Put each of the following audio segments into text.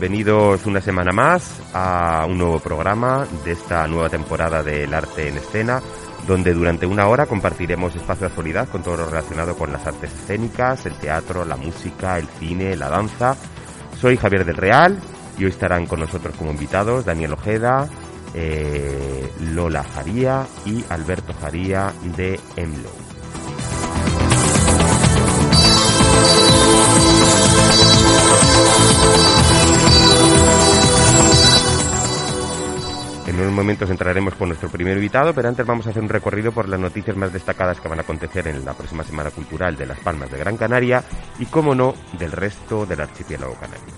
bienvenidos una semana más a un nuevo programa de esta nueva temporada del arte en escena, donde durante una hora compartiremos espacio de actualidad con todo lo relacionado con las artes escénicas, el teatro, la música, el cine, la danza. Soy Javier del Real y hoy estarán con nosotros como invitados Daniel Ojeda, eh, Lola Jaría y Alberto Jaría de EMLO. En unos momentos entraremos con nuestro primer invitado, pero antes vamos a hacer un recorrido por las noticias más destacadas que van a acontecer en la próxima Semana Cultural de Las Palmas de Gran Canaria y, como no, del resto del archipiélago canario.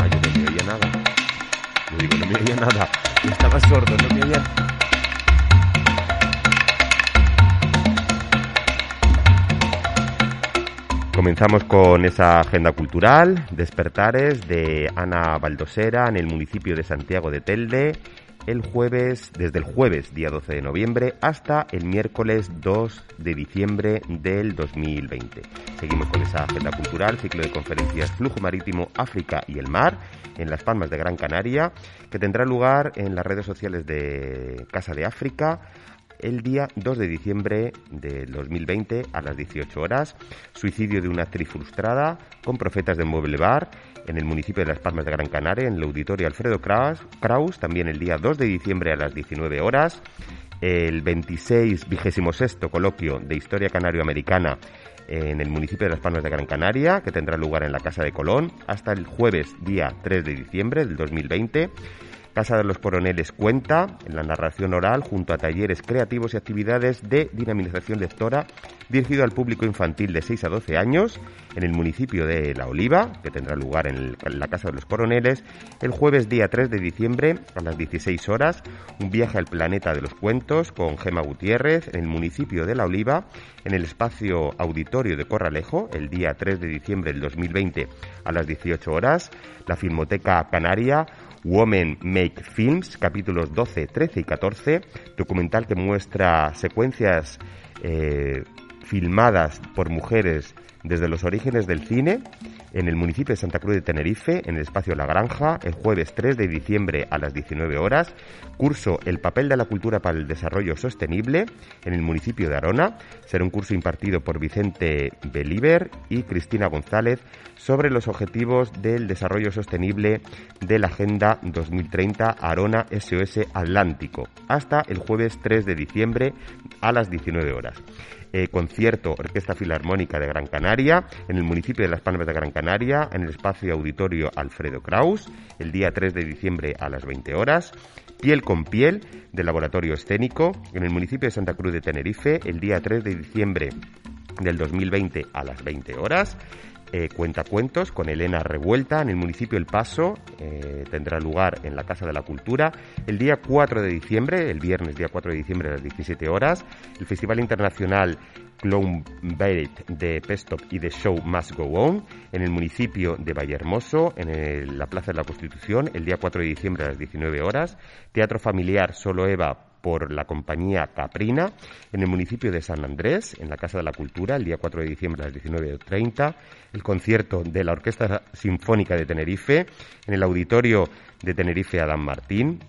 Ay, yo no me oía nada. Yo digo, no me oía nada. Estaba sordo, no me oía Comenzamos con esa agenda cultural, Despertares de Ana Baldosera en el municipio de Santiago de Telde, el jueves, desde el jueves día 12 de noviembre hasta el miércoles 2 de diciembre del 2020. Seguimos con esa agenda cultural, ciclo de conferencias Flujo Marítimo, África y el Mar en Las Palmas de Gran Canaria, que tendrá lugar en las redes sociales de Casa de África el día 2 de diciembre del 2020 a las 18 horas. Suicidio de una actriz frustrada con profetas de Mueble Bar en el municipio de Las Palmas de Gran Canaria, en el auditorio Alfredo Kraus, también el día 2 de diciembre a las 19 horas. El 26 vigésimo sexto coloquio de Historia Canario-Americana en el municipio de Las Palmas de Gran Canaria, que tendrá lugar en la Casa de Colón, hasta el jueves día 3 de diciembre del 2020. Casa de los Coroneles cuenta en la narración oral junto a talleres creativos y actividades de dinamización lectora dirigido al público infantil de 6 a 12 años en el municipio de La Oliva, que tendrá lugar en, la Casa de los Coroneles el jueves día 3 de diciembre a las 16 horas, un viaje al planeta de los cuentos con Gema Gutiérrez en el municipio de La Oliva, en el espacio auditorio de Corralejo el día 3 de diciembre del 2020 a las 18 horas, la Filmoteca Canaria Women Make Films, capítulos 12, 13 y 14, documental que muestra secuencias eh, filmadas por mujeres desde los orígenes del cine en el municipio de Santa Cruz de Tenerife, en el espacio La Granja, el jueves 3 de diciembre a las 19 horas. Curso El papel de la cultura para el desarrollo sostenible en el municipio de Arona. Será un curso impartido por Vicente Belíber y Cristina González sobre los objetivos del desarrollo sostenible de la Agenda 2030 Arona SOS Atlántico, hasta el jueves 3 de diciembre a las 19 horas. Eh, concierto Orquesta Filarmónica de Gran Canaria en el municipio de Las Palmas de Gran Canaria, en el espacio auditorio Alfredo Kraus, el día 3 de diciembre a las 20 horas. Piel con Piel, del Laboratorio Escénico, en el municipio de Santa Cruz de Tenerife, el día 3 de diciembre del 2020 a las 20 horas. Eh, cuentacuentos con Elena Revuelta en el municipio El Paso. Eh, tendrá lugar en la Casa de la Cultura el día 4 de diciembre, el viernes día 4 de diciembre a las 17 horas. El Festival Internacional Clown Bait de Pestop y de Show Must Go On en el municipio de Vallehermoso, en la Plaza de la Constitución, el día 4 de diciembre a las 19 horas. Teatro Familiar Solo Eva por la compañía Caprina en el municipio de San Andrés, en la Casa de la Cultura, el día 4 de diciembre a las 19.30, el concierto de la Orquesta Sinfónica de Tenerife en el Auditorio de Tenerife Adán Martín,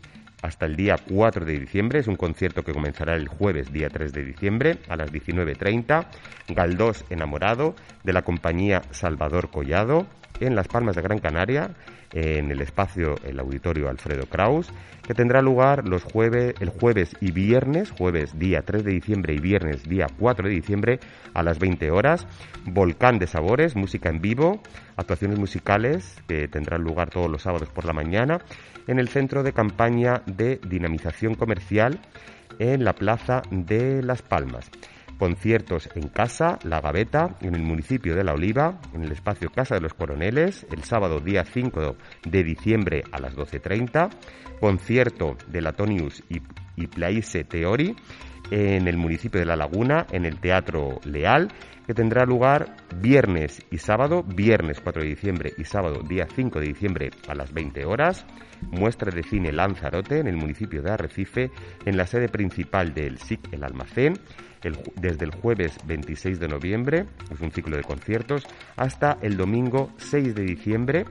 hasta el día 4 de diciembre. Es un concierto que comenzará el jueves, día 3 de diciembre, a las 19.30. Galdós Enamorado, de la compañía Salvador Collado, en Las Palmas de Gran Canaria, en el espacio, el auditorio Alfredo Kraus, que tendrá lugar los jueves, el jueves y viernes, jueves día 3 de diciembre y viernes día 4 de diciembre a las 20 horas. Volcán de Sabores, música en vivo, actuaciones musicales que tendrán lugar todos los sábados por la mañana en el centro de campaña de dinamización comercial en la Plaza de Las Palmas conciertos en casa, La Gaveta, en el municipio de La Oliva, en el espacio Casa de los Coroneles, el sábado día 5 de diciembre a las 12.30, concierto de Latonius y y Plaise Teori en el municipio de La Laguna, en el Teatro Leal, que tendrá lugar viernes y sábado, viernes 4 de diciembre y sábado día 5 de diciembre a las 20 horas. Muestra de cine Lanzarote en el municipio de Arrecife, en la sede principal del SIC El Almacén, desde el jueves 26 de noviembre, es un ciclo de conciertos, hasta el domingo 6 de diciembre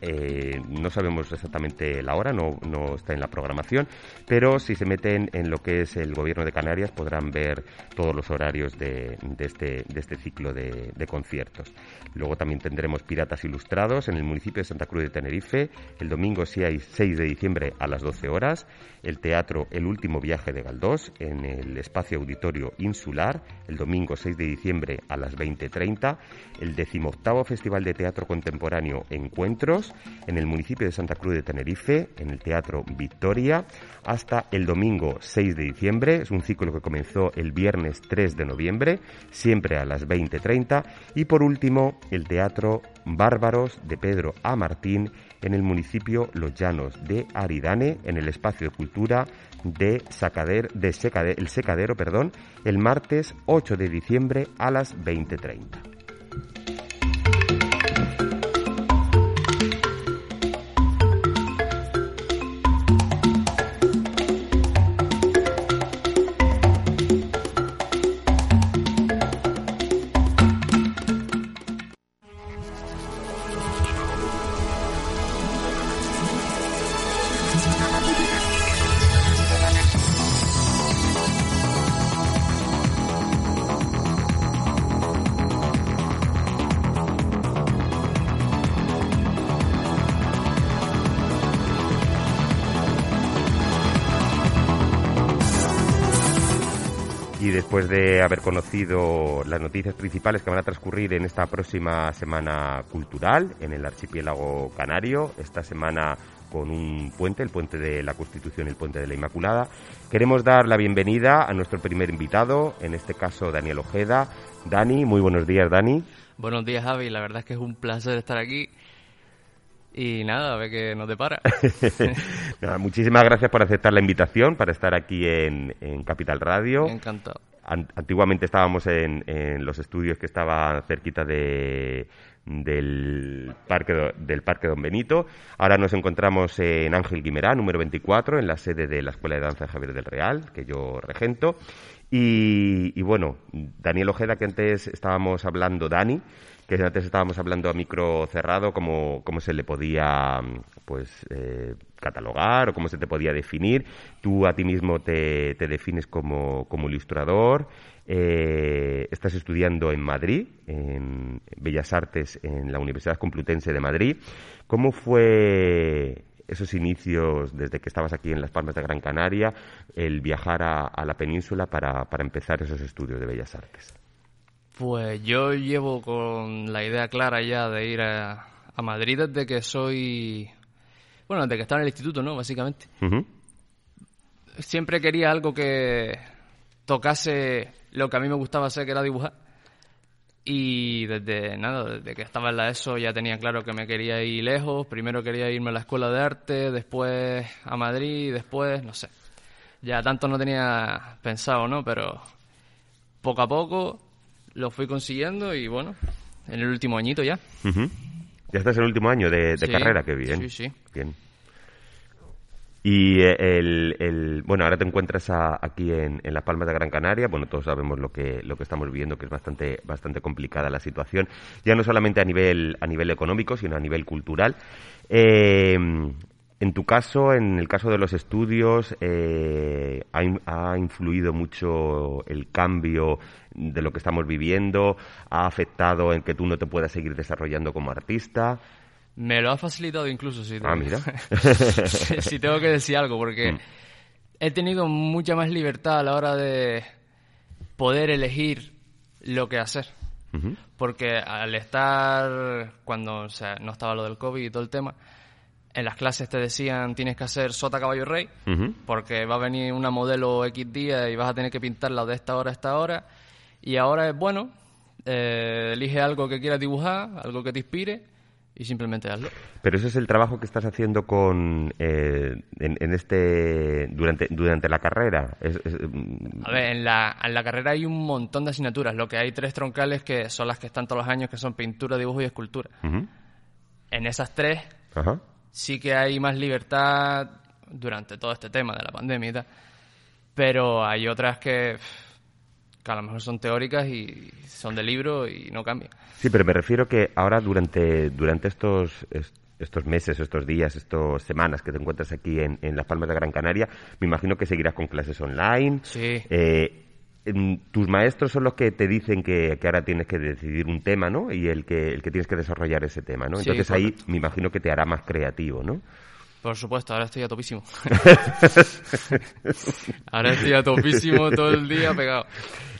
eh, no sabemos exactamente la hora, no, está en la programación, pero si se meten en lo que es el gobierno de Canarias podrán ver todos los horarios de, este, de este ciclo de, conciertos. Luego también tendremos Piratas Ilustrados en el municipio de Santa Cruz de Tenerife, el domingo 6 de diciembre a las 12 horas, el teatro El Último Viaje de Galdós en el espacio auditorio insular, el domingo 6 de diciembre a las 20.30, el decimoctavo Festival de Teatro Contemporáneo Encuentros, en el municipio de Santa Cruz de Tenerife, en el Teatro Victoria, hasta el domingo 6 de diciembre. Es un ciclo que comenzó el viernes 3 de noviembre, siempre a las 20.30. Y por último, el Teatro Bárbaros de Pedro A. Martín, en el municipio Los Llanos de Aridane, en el espacio de cultura de, Sacader, de el Secadero, perdón, el martes 8 de diciembre a las 20.30. haber conocido las noticias principales que van a transcurrir en esta próxima semana cultural en el archipiélago canario, esta semana con un puente, el puente de la Constitución y el puente de la Inmaculada. Queremos dar la bienvenida a nuestro primer invitado, en este caso Daniel Ojeda. Dani, muy buenos días, Dani. Buenos días, Javi. La verdad es que es un placer estar aquí y nada, a ver qué nos depara. muchísimas gracias por aceptar la invitación para estar aquí en, en Capital Radio. Encantado. Antiguamente estábamos en, en, los estudios que estaban cerquita de, del parque del parque Don Benito. Ahora nos encontramos en Ángel Guimerá, número 24, en la sede de la Escuela de Danza de Javier del Real, que yo regento. Y, y bueno, Daniel Ojeda, que antes estábamos hablando, Dani, que antes estábamos hablando a micro cerrado, cómo, cómo se le podía pues eh, catalogar o cómo se te podía definir. Tú a ti mismo te, te defines como, como ilustrador. Eh, estás estudiando en Madrid, en Bellas Artes, en la Universidad Complutense de Madrid. ¿Cómo fue esos inicios desde que estabas aquí en Las Palmas de Gran Canaria, el viajar a, a la península para, para empezar esos estudios de Bellas Artes? Pues yo llevo con la idea clara ya de ir a, Madrid desde que soy. Bueno, desde que estaba en el instituto, ¿no? Básicamente. Siempre quería algo que tocase lo que a mí me gustaba hacer, que era dibujar. Y desde nada, desde que estaba en la ESO ya tenía claro que me quería ir lejos. Primero quería irme a la escuela de arte, después a Madrid, después, no sé. Ya tanto no tenía pensado, ¿no? Pero poco a poco lo fui consiguiendo y bueno, en el último añito ya. Ya estás en el último año de, carrera, qué bien. Sí, sí. Bien. Y el, el, bueno, ahora te encuentras aquí en, en Las Palmas de Gran Canaria. Bueno, todos sabemos lo que, lo que estamos viviendo, que es bastante, bastante complicada la situación, ya no solamente a nivel, a nivel económico, sino a nivel cultural. Eh, en tu caso, en el caso de los estudios, eh, ha, influido mucho el cambio de lo que estamos viviendo? ¿Ha afectado en que tú no te puedas seguir desarrollando como artista? Me lo ha facilitado incluso, si ah, mira. si tengo que decir algo, porque mm. he tenido mucha más libertad a la hora de poder elegir lo que hacer. Porque al estar, cuando no estaba lo del COVID y todo el tema, en las clases te decían tienes que hacer sota caballo rey porque va a venir una modelo X día y vas a tener que pintarla de esta hora a esta hora y ahora es bueno eh, elige algo que quieras dibujar algo que te inspire y simplemente hazlo. Pero ese es el trabajo que estás haciendo con eh, en, este durante durante la carrera. Mm, a ver, en la, en la carrera hay un montón de asignaturas. Lo que hay tres troncales que son las que están todos los años, que son pintura, dibujo y escultura. En esas tres sí que hay más libertad durante todo este tema de la pandemia y tal. Pero hay otras que que a lo mejor son teóricas y son de libro y no cambian. Sí, pero me refiero que ahora durante, durante estos, estos meses, estos días, estas semanas que te encuentras aquí en, en Las Palmas de Gran Canaria, me imagino que seguirás con clases online. Sí. Eh, tus maestros son los que te dicen que, ahora tienes que decidir un tema, ¿no? Y el que, el que tienes que desarrollar ese tema, ¿no? Entonces ahí me imagino que te hará más creativo, ¿no? Por supuesto, ahora estoy a topísimo. ahora estoy a topísimo todo el día pegado.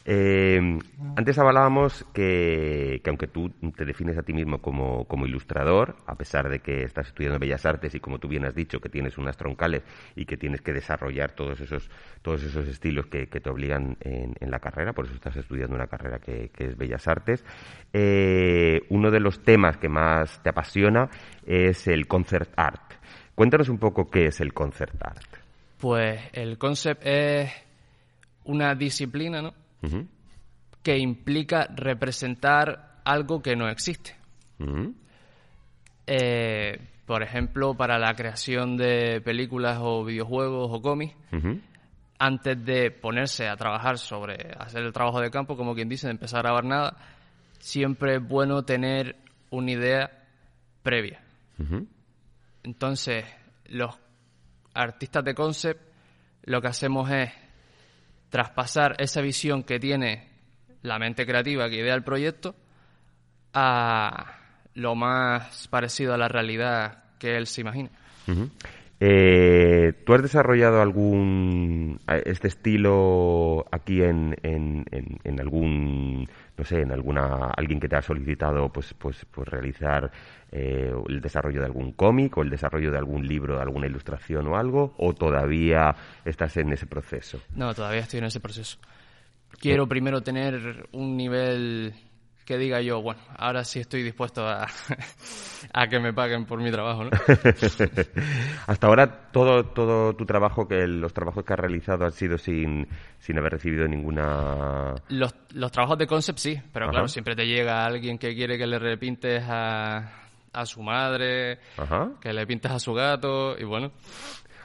Eh, antes hablábamos que, aunque tú te defines a ti mismo como, ilustrador, a pesar de que estás estudiando Bellas Artes y como tú bien has dicho, que tienes unas troncales y que tienes que desarrollar todos esos, todos esos estilos que, te obligan en, la carrera, por eso estás estudiando una carrera que, es Bellas Artes, eh, uno de los temas que más te apasiona es el concert art. Cuéntanos un poco qué es el concert art. Pues el concept es una disciplina, ¿no? Que implica representar algo que no existe. Eh, por ejemplo, para la creación de películas o videojuegos o cómics, antes de ponerse a trabajar sobre hacer el trabajo de campo, como quien dice, de empezar a grabar nada, siempre es bueno tener una idea previa. Entonces, los artistas de concept lo que hacemos es traspasar esa visión que tiene la mente creativa que idea el proyecto a lo más parecido a la realidad que él se imagina. Eh, ¿Tú has desarrollado algún este estilo aquí en, en, en, algún no sé en alguna alguien que te ha solicitado pues pues pues realizar eh, el desarrollo de algún cómic o el desarrollo de algún libro, de alguna ilustración o algo o todavía estás en ese proceso? No, todavía estoy en ese proceso. Quiero primero tener un nivel que diga yo, bueno, ahora sí estoy dispuesto a, a que me paguen por mi trabajo, ¿no? Hasta ahora todo todo tu trabajo, que los trabajos que has realizado han sido sin, sin haber recibido ninguna... Los, los trabajos de concept sí, pero claro, siempre te llega alguien que quiere que le repintes a, a su madre, que le pintes a su gato y bueno.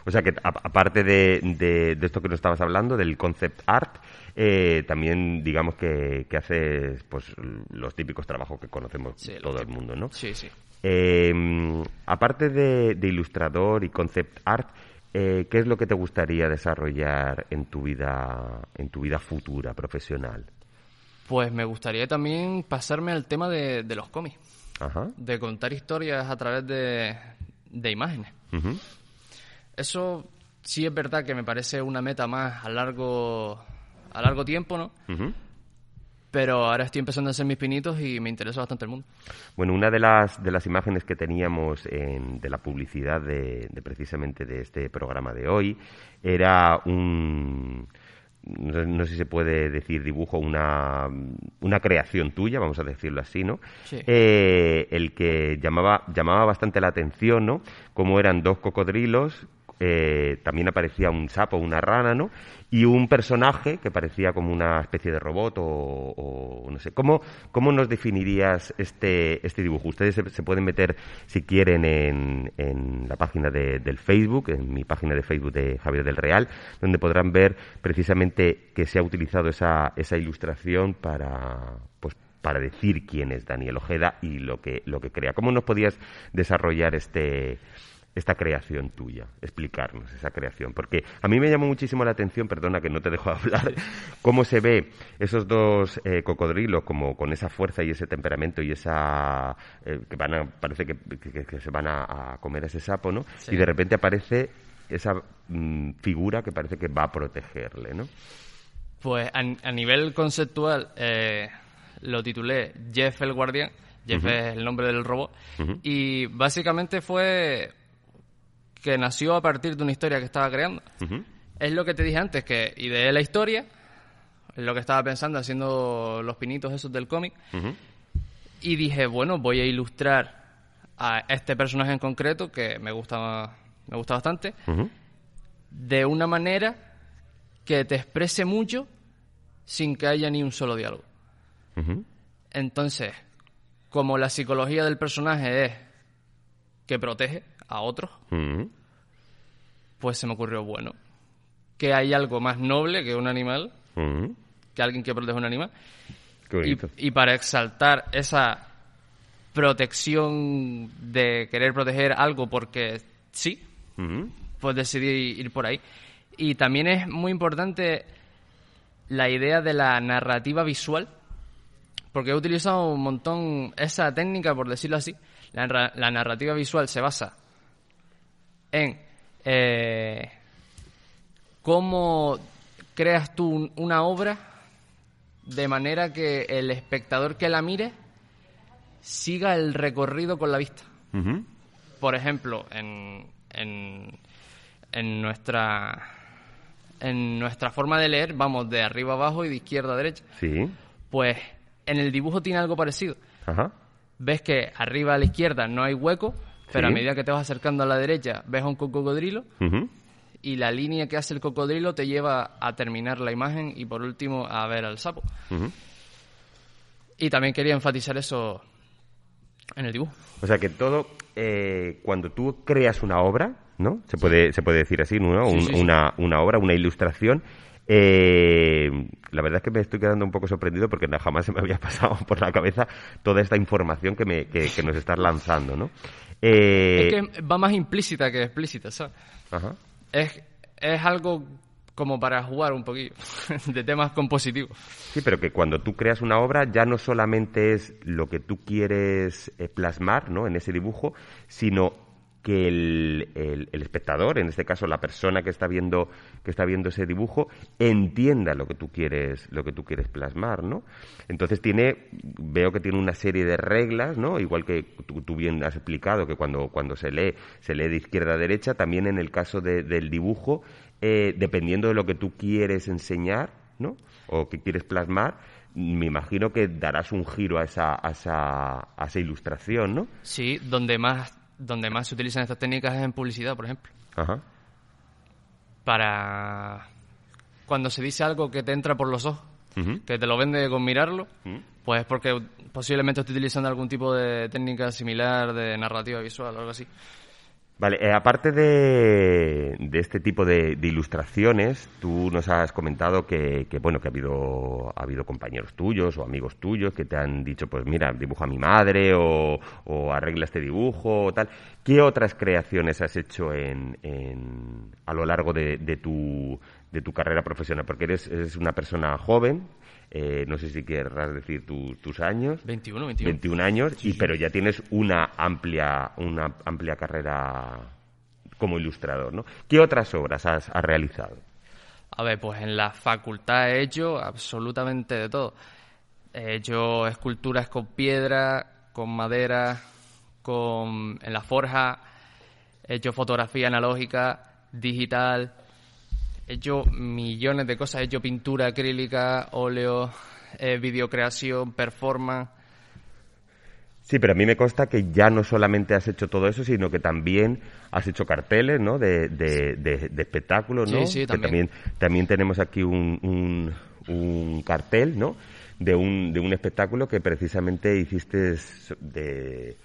O sea que aparte de, de, esto que nos estabas hablando, del concept art, eh, también digamos que, que haces pues los típicos trabajos que conocemos todo el mundo, ¿no? Sí, sí. Em, aparte de, ilustrador y concept art, eh, ¿qué es lo que te gustaría desarrollar en tu vida, en tu vida futura profesional? Pues me gustaría también pasarme al tema de, los cómics. De contar historias a través de, de imágenes. Eso sí es verdad que me parece una meta más a largo a largo tiempo, ¿no? Pero ahora estoy empezando a hacer mis pinitos y me interesa bastante el mundo. Bueno, una de las, de las imágenes que teníamos en, de la publicidad de, precisamente de este programa de hoy era un, no, sé si se puede decir dibujo, una, una creación tuya, vamos a decirlo así, ¿no? Sí. Eh, el que llamaba, llamaba bastante la atención, ¿no? Como eran dos cocodrilos eh, también aparecía un sapo, una rana, ¿no? Y un personaje que parecía como una especie de robot o, no sé. ¿Cómo, ¿Cómo nos definirías este, este dibujo? Ustedes se, pueden meter, si quieren, en, en la página de, del Facebook, en mi página de Facebook de Javier del Real, donde podrán ver precisamente que se ha utilizado esa, esa ilustración para, pues, para decir quién es Daniel Ojeda y lo que, lo que crea. ¿Cómo nos podías desarrollar este, esta creación tuya, explicarnos esa creación, porque a mí me llamó muchísimo la atención, perdona que no te dejo hablar, cómo se ve esos dos eh, cocodrilos como con esa fuerza y ese temperamento y esa eh, que van a, parece que, se van a, comer ese sapo, ¿no? Y de repente aparece esa mm, figura que parece que va a protegerle, ¿no? Pues a, nivel conceptual eh, lo titulé Jeff el Guardián. Jeff es el nombre del robot. Y básicamente fue que nació a partir de una historia que estaba creando. Es lo que te dije antes, que ideé la historia, lo que estaba pensando haciendo los pinitos esos del cómic, y dije, bueno, voy a ilustrar a este personaje en concreto, que me gusta, me gusta bastante, de una manera que te exprese mucho sin que haya ni un solo diálogo. Entonces, como la psicología del personaje es que protege a otros. Pues se me ocurrió, bueno, que hay algo más noble que un animal, Ujú. que alguien que protege a un animal, y, para exaltar esa protección de querer proteger algo porque sí, Ujú. pues decidí ir por ahí. Y también es muy importante la idea de la narrativa visual, porque he utilizado un montón esa técnica, por decirlo así. La narrativa visual se basa en eh, cómo creas tú un- una obra de manera que el espectador que la mire siga el recorrido con la vista por ejemplo, en, en, en nuestra en nuestra forma de leer, vamos de arriba abajo y de izquierda a derecha. Sí. Pues en el dibujo tiene algo parecido. Ajá. Ves que arriba a la izquierda no hay hueco, pero Sí. a medida que te vas acercando a la derecha ves a un cocodrilo y la línea que hace el cocodrilo te lleva a terminar la imagen y por último a ver al sapo. Y también quería enfatizar eso en el dibujo. O sea que todo, eh, cuando tú creas una obra, ¿no? Se puede, se puede decir así, ¿no? Sí, Un- sí, sí. Una, una obra, una ilustración. Eh, la verdad es que me estoy quedando un poco sorprendido porque jamás se me había pasado por la cabeza toda esta información que, me, que, que nos estás lanzando, ¿no? Eh, Es que va más implícita que explícita, ¿sabes? ajá. es, es algo como para jugar un poquillo de temas compositivos. Sí, pero que cuando tú creas una obra ya no solamente es lo que tú quieres eh, plasmar ¿no? en ese dibujo, sino que el, el- espectador, en este caso la persona que está viendo que está viendo ese dibujo, entienda lo que tú quieres lo que tú quieres plasmar, ¿no? Entonces tiene veo que tiene una serie de reglas, ¿no? Igual que tú, tú bien has explicado que cuando cuando se lee se lee de izquierda a derecha, también en el caso de- del dibujo, eh, dependiendo de lo que tú quieres enseñar, ¿no? O que quieres plasmar, me imagino que darás un giro a esa, a esa, a esa ilustración, ¿no? Sí, donde más, donde más se utilizan estas técnicas es en publicidad, por ejemplo. Ajá. Para cuando se dice algo que te entra por los ojos, que te lo vende con mirarlo, pues es porque posiblemente esté utilizando algún tipo de técnica similar de narrativa visual o algo así. Vale, eh, aparte de, de este tipo de, de ilustraciones, tú nos has comentado que, que, bueno que ha habido ha habido compañeros tuyos o amigos tuyos que te han dicho, pues mira, dibuja a mi madre o, o arregla este dibujo o tal. ¿Qué otras creaciones has hecho en, en- a lo largo de, de tu de tu carrera profesional? Porque eres, eres una persona joven, eh, no sé si querrás decir tu- tus años. 21, 21. 21 años, y, pero ya tienes una amplia, una amplia carrera como ilustrador, ¿no? ¿Qué otras obras has, has realizado? A ver, pues en la facultad he hecho absolutamente de todo. He hecho esculturas con piedra, con madera, con en la forja, he hecho fotografía analógica, digital, he hecho millones de cosas, he hecho pintura acrílica, óleo, eh, videocreación, performance. Sí, pero a mí me consta que ya no solamente has hecho todo eso, sino que también has hecho carteles, ¿no? De, de, de- de espectáculos, ¿no? Sí, sí, Que también. también, también tenemos aquí un, un, un cartel, ¿no? De un, de un espectáculo que precisamente hiciste de,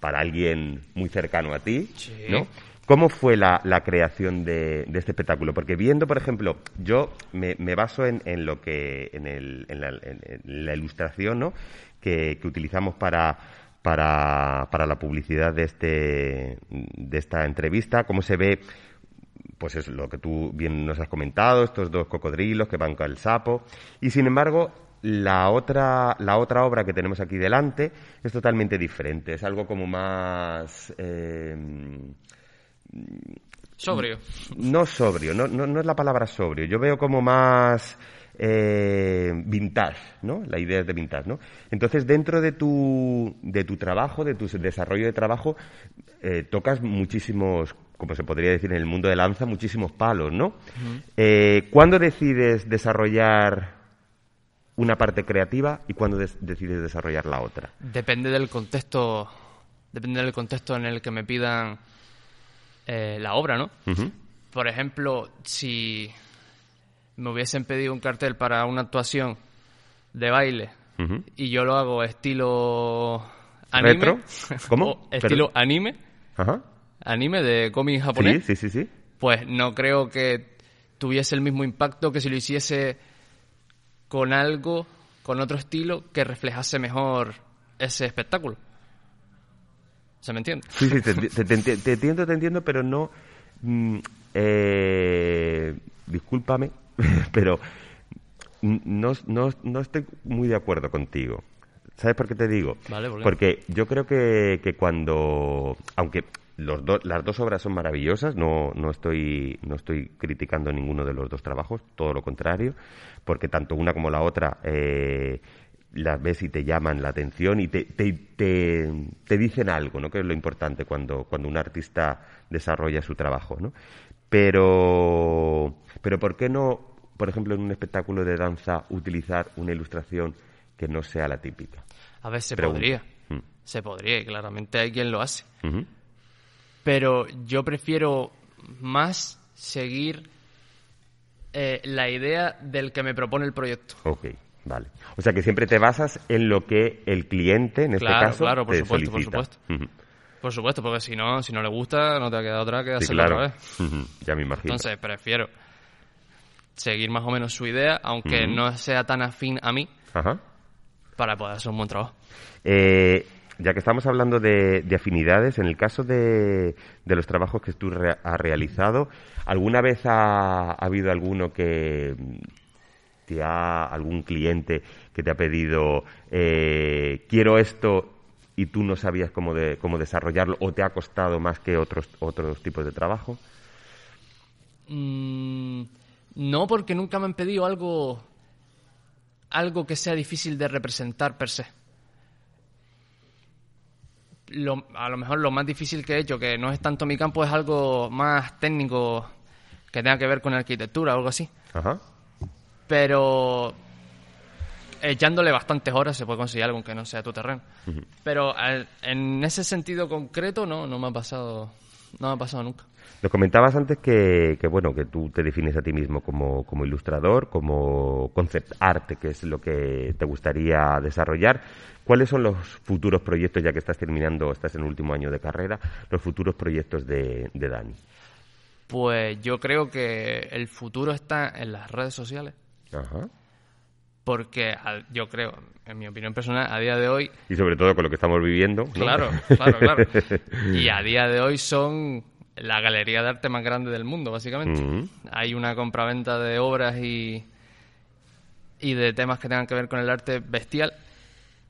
para alguien muy cercano a ti, Sí. ¿no? ¿Cómo fue la, creación de, este espectáculo? Porque viendo, por ejemplo, yo me, baso en, lo que en, el- en la, ilustración, ¿no? Que, que utilizamos para, para, para la publicidad de este de esta entrevista, cómo se ve pues es lo que tú bien nos has comentado, estos dos cocodrilos que van con el sapo. Y sin embargo, la otra, la otra obra que tenemos aquí delante es totalmente diferente. Es algo como más. eh, Sobrio. no sobrio, no, no, no es la palabra sobrio. Yo veo como más eh, vintage, ¿no? La idea es de vintage, ¿no? Entonces, dentro de tu, de tu trabajo, de tu desarrollo de trabajo, eh, tocas muchísimos, como se podría decir en el mundo de lanza, muchísimos palos, ¿no? Eh, ¿Cuándo decides desarrollar una parte creativa y cuándo des- decides desarrollar la otra? Depende del contexto depende del contexto en el que me pidan eh, la obra, ¿no? Por ejemplo, si me hubiesen pedido un cartel para una actuación de baile y yo lo hago estilo anime, ¿Retro? ¿Cómo? estilo anime, Ajá. anime de cómic Sí, japonés, sí, sí, sí. pues no creo que tuviese el mismo impacto que si lo hiciese con algo, con otro estilo que reflejase mejor ese espectáculo. ¿Se me entiende? Sí, sí, te, te- te enti- te entiendo, te entiendo, pero no... mm, eh, discúlpame, pero no, no, no estoy muy de acuerdo contigo. ¿Sabes por qué te digo? Vale, ¿por qué? Porque yo creo que, que cuando... Aunque los do- las dos obras son maravillosas, no, no, estoy, no estoy criticando ninguno de los dos trabajos, todo lo contrario, porque tanto una como la otra... eh, las ves y te llaman la atención y te, te, te, te dicen algo, ¿no? Que es lo importante cuando, cuando un artista desarrolla su trabajo, ¿no? Pero, pero ¿por qué no, por ejemplo, en un espectáculo de danza, utilizar una ilustración que no sea la típica? A ver, se podría. Mm. Se podría, y claramente hay quien lo hace. Pero yo prefiero más seguir eh, la idea del que me propone el proyecto. Ok, vale. O sea que siempre te basas en lo que el cliente, en este caso, claro, por te supuesto, por supuesto. Por supuesto, porque si no, si no le gusta, no te ha quedado otra que Sí, hacerlo claro. otra vez. Ya me imagino. Entonces, prefiero seguir más o menos su idea, aunque no sea tan afín a mí, Ajá. para poder hacer un buen trabajo. Eh, ya que estamos hablando de, de afinidades, en el caso de, de los trabajos que tú re- has realizado, ¿alguna vez ha, ha habido alguno que mm, te ha, algún cliente que te ha pedido eh, quiero esto y tú no sabías cómo, de, cómo desarrollarlo o te ha costado más que otros, otros tipos de trabajo? Mm, no, porque nunca me han pedido algo, algo que sea difícil de representar per se. Lo- a lo mejor lo más difícil que he hecho, que no es tanto mi campo, es algo más técnico que tenga que ver con arquitectura o algo así. Ajá. Pero echándole bastantes horas se puede conseguir algo aunque no sea tu terreno. Pero al- en ese sentido concreto no, no me ha pasado, no me ha pasado nunca. Nos comentabas antes que, que, bueno que tú te defines a ti mismo como, como ilustrador, como concept art, que es lo que te gustaría desarrollar. ¿Cuáles son los futuros proyectos, ya que estás terminando, estás en el último año de carrera, los futuros proyectos de, de Dani? Pues yo creo que el futuro está en las redes sociales, Ajá. porque al- yo creo, en mi opinión personal, a día de hoy, Y sobre todo con lo que estamos viviendo. ¿no? claro, claro, claro, y a día de hoy son la galería de arte más grande del mundo, básicamente. Hay una compraventa de obras y, y de temas que tengan que ver con el arte bestial,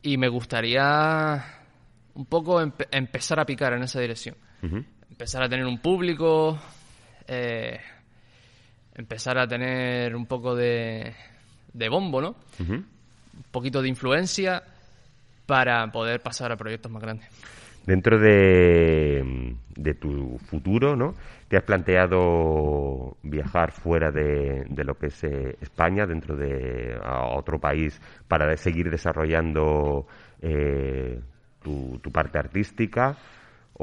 y me gustaría un poco empe- empezar a picar en esa dirección. Empezar a tener un público, eh, empezar a tener un poco de, de bombo, ¿no? Un poquito de influencia para poder pasar a proyectos más grandes. Dentro de, de tu futuro, ¿no? ¿Te has planteado viajar fuera de, de lo que es eh, España, dentro de a otro país, para seguir desarrollando eh, tu, tu parte artística?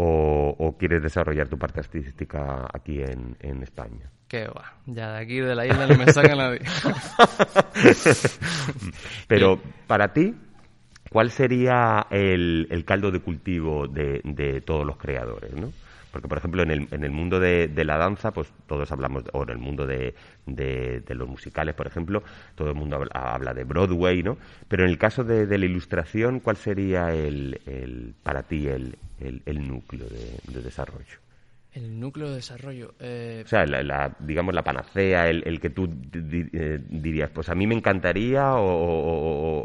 O, o quieres desarrollar tu parte artística aquí en, en España? Que va, ya de aquí de la isla no me saca nadie. Pero para ti, ¿cuál sería el, el caldo de cultivo de, de todos los creadores, no? Porque, por ejemplo, en el, en el mundo de, la danza, pues todos hablamos, o en el mundo de, los musicales, por ejemplo, todo el mundo habla, de Broadway, ¿no? Pero en el caso de, la ilustración, ¿cuál sería el, el- para ti el, el- núcleo de desarrollo? El núcleo de desarrollo. eh, O sea, la, la- digamos la panacea, el, el que tú di- eh, dirías, pues a mí me encantaría o, o-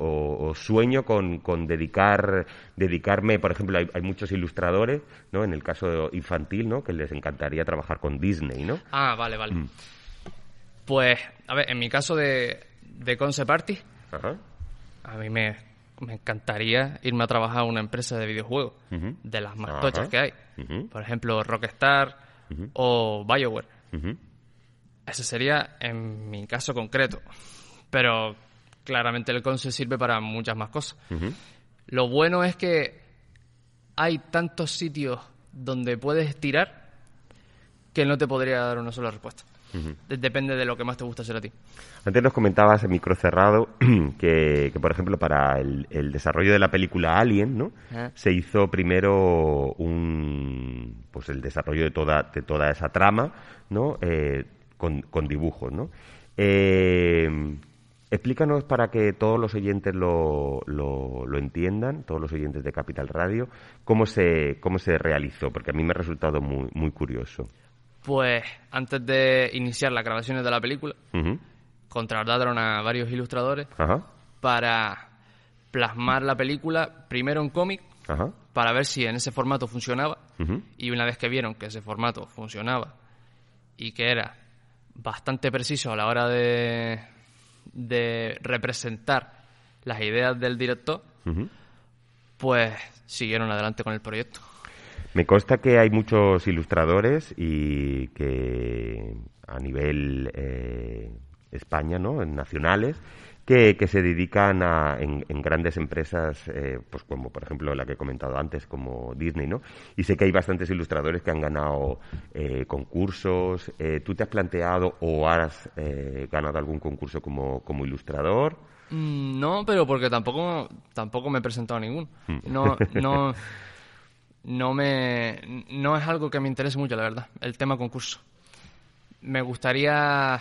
o- o sueño con, con dedicar, dedicarme, por ejemplo, hay, hay muchos ilustradores, ¿no? En el caso infantil, ¿no? Que les encantaría trabajar con Disney, ¿no? Ah, vale, vale. Pues, a ver, en mi caso de, de Concept Ajá. a mí me, me encantaría irme a trabajar a una empresa de videojuegos, de las más Ajá. tochas que hay. Por ejemplo, Rockstar o BioWare. Ese sería en mi caso concreto. Pero claramente el concept sirve para muchas más cosas. Lo bueno es que hay tantos sitios donde puedes tirar que no te podría dar una sola respuesta. Depende de lo que más te gusta hacer a ti. Antes nos comentabas en micro cerrado que, por ejemplo, para el, desarrollo de la película Alien, ¿no? Se hizo primero un, pues el desarrollo de toda, de toda esa trama, ¿no? Eh, con, con, dibujos, ¿no? Eh, explícanos para que todos los oyentes lo, lo, lo, entiendan, todos los oyentes de Capital Radio, cómo se, cómo se realizó, porque a mí me ha resultado muy, muy curioso. Pues antes de iniciar las grabaciones de la película, contrataron a varios ilustradores para plasmar la película primero en cómic, para ver si en ese formato funcionaba. Y una vez que vieron que ese formato funcionaba y que era bastante preciso a la hora de, de representar las ideas del director, pues siguieron adelante con el proyecto. Me consta que hay muchos ilustradores y que a nivel eh, España, ¿no? nacionales, que, se dedican a, en, grandes empresas, eh, pues como por ejemplo la que he comentado antes, como Disney, ¿no? Y sé que hay bastantes ilustradores que han ganado eh, concursos. ¿Tú te has planteado o has ganado algún concurso como, como ilustrador? Mm, no, pero porque tampoco tampoco me he presentado a ninguno. Mm. No, no. no me no es algo que me interese mucho, la verdad, el tema concurso. Me gustaría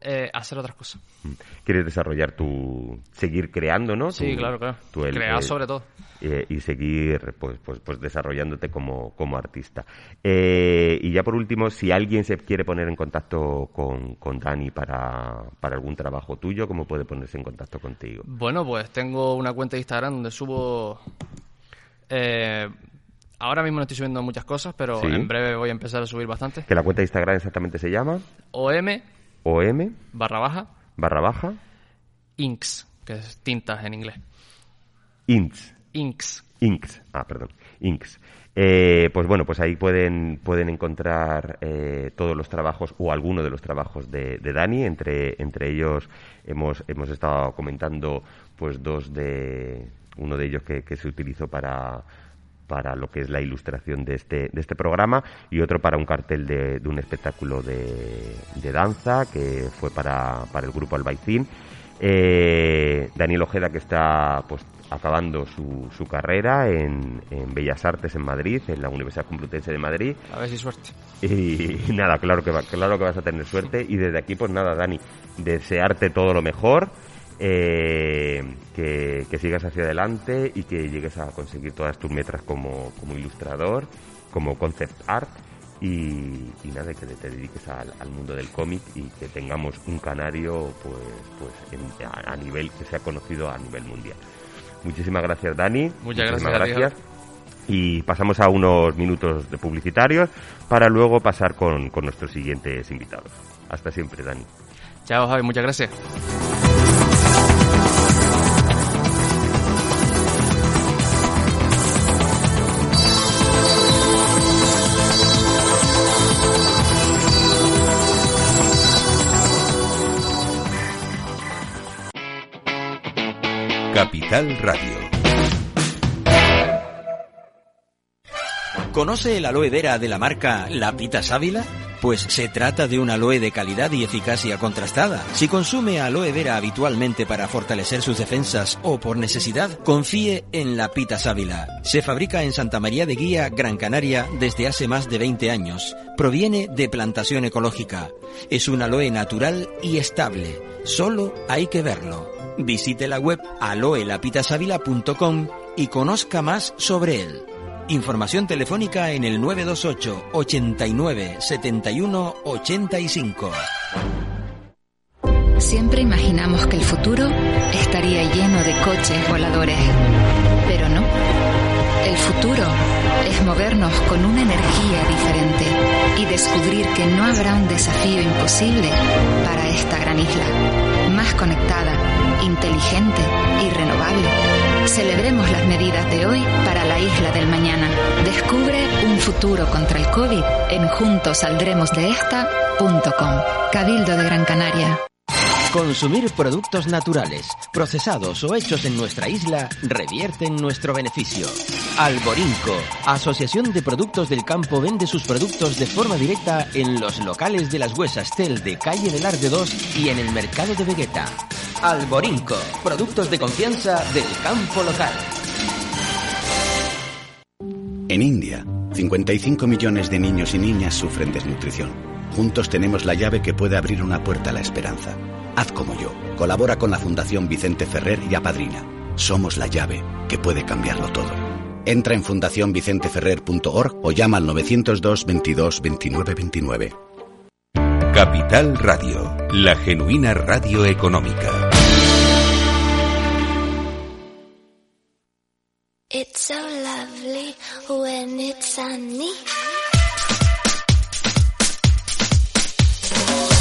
eh, hacer otras cosas. Mm. ¿Quieres desarrollar tu... seguir creando, no? Sí, claro, claro. Crear sobre todo. Eh, y seguir pues, pues, pues desarrollándote como, como artista. Eh, y ya por último, si alguien se quiere poner en contacto con, con Dani para, para algún trabajo tuyo, ¿cómo puede ponerse en contacto contigo? Bueno, pues tengo una cuenta de Instagram donde subo eh, Ahora mismo no estoy subiendo muchas cosas, pero en breve voy a empezar a subir bastante. ¿Que la cuenta de Instagram exactamente se llama? OM. OM. Barra baja. Barra baja. Inks, que es tintas en inglés. Inks. Inks. Inks. Ah, perdón. Inks. Eh, pues bueno, pues ahí pueden, pueden encontrar eh, todos los trabajos o algunos de los trabajos de, Dani. Entre, entre ellos hemos, hemos estado comentando pues dos de uno de ellos que se utilizó para para lo que es la ilustración de este, de este programa y otro para un cartel de, un espectáculo de, danza que fue para, para el grupo Albaicín. Eh, Daniel Ojeda que está pues acabando su, su carrera en, en, Bellas Artes en Madrid, en la Universidad Complutense de Madrid. A ver si suerte. Y, nada, claro que, claro que vas a tener suerte. Y desde aquí, pues nada, Dani, desearte todo lo mejor eh, que, sigas hacia adelante y que llegues a conseguir todas tus metas como, ilustrador, como concept art y, nada, que te dediques al, mundo del cómic y que tengamos un canario pues, pues a, nivel que sea conocido a nivel mundial. Muchísimas gracias Dani. Muchas gracias. Y pasamos a unos minutos de publicitarios para luego pasar con, con nuestros siguientes invitados. Hasta siempre, Dani. Chao, Javi. Muchas gracias. Radio. ¿Conoce el aloe vera de la marca La Pita Sábila? Pues se trata de un aloe de calidad y eficacia contrastada. Si consume aloe vera habitualmente para fortalecer sus defensas o por necesidad, confíe en la Pita Sábila. Se fabrica en Santa María de Guía, Gran Canaria, desde hace más de 20 años. Proviene de plantación ecológica. Es un aloe natural y estable. Solo hay que verlo. Visite la web aloelapitasavila.com y conozca más sobre él. Información telefónica en el 928 89 71 85. Siempre imaginamos que el futuro estaría lleno de coches voladores, pero no. El futuro es movernos con una energía diferente y descubrir que no habrá un desafío imposible para esta gran isla, más conectada, inteligente y renovable. Celebremos las medidas de hoy para la isla del mañana. Descubre un futuro contra el COVID en juntosaldremosdeesta.com. Cabildo de Gran Canaria. Consumir productos naturales, procesados o hechos en nuestra isla revierte en nuestro beneficio. Alborinco, Asociación de Productos del Campo, vende sus productos de forma directa en los locales de las Huesas Tel de Calle del Arde 2 y en el mercado de Vegueta. Alborinco, productos de confianza del campo local. En India, 55 millones de niños y niñas sufren desnutrición. Juntos tenemos la llave que puede abrir una puerta a la esperanza. Haz como yo. Colabora con la Fundación Vicente Ferrer y apadrina. Somos la llave que puede cambiarlo todo. Entra en fundacionvicenteferrer.org o llama al 902 22 29 29. Capital Radio, la genuina radio económica. It's so lovely when it's sunny. Y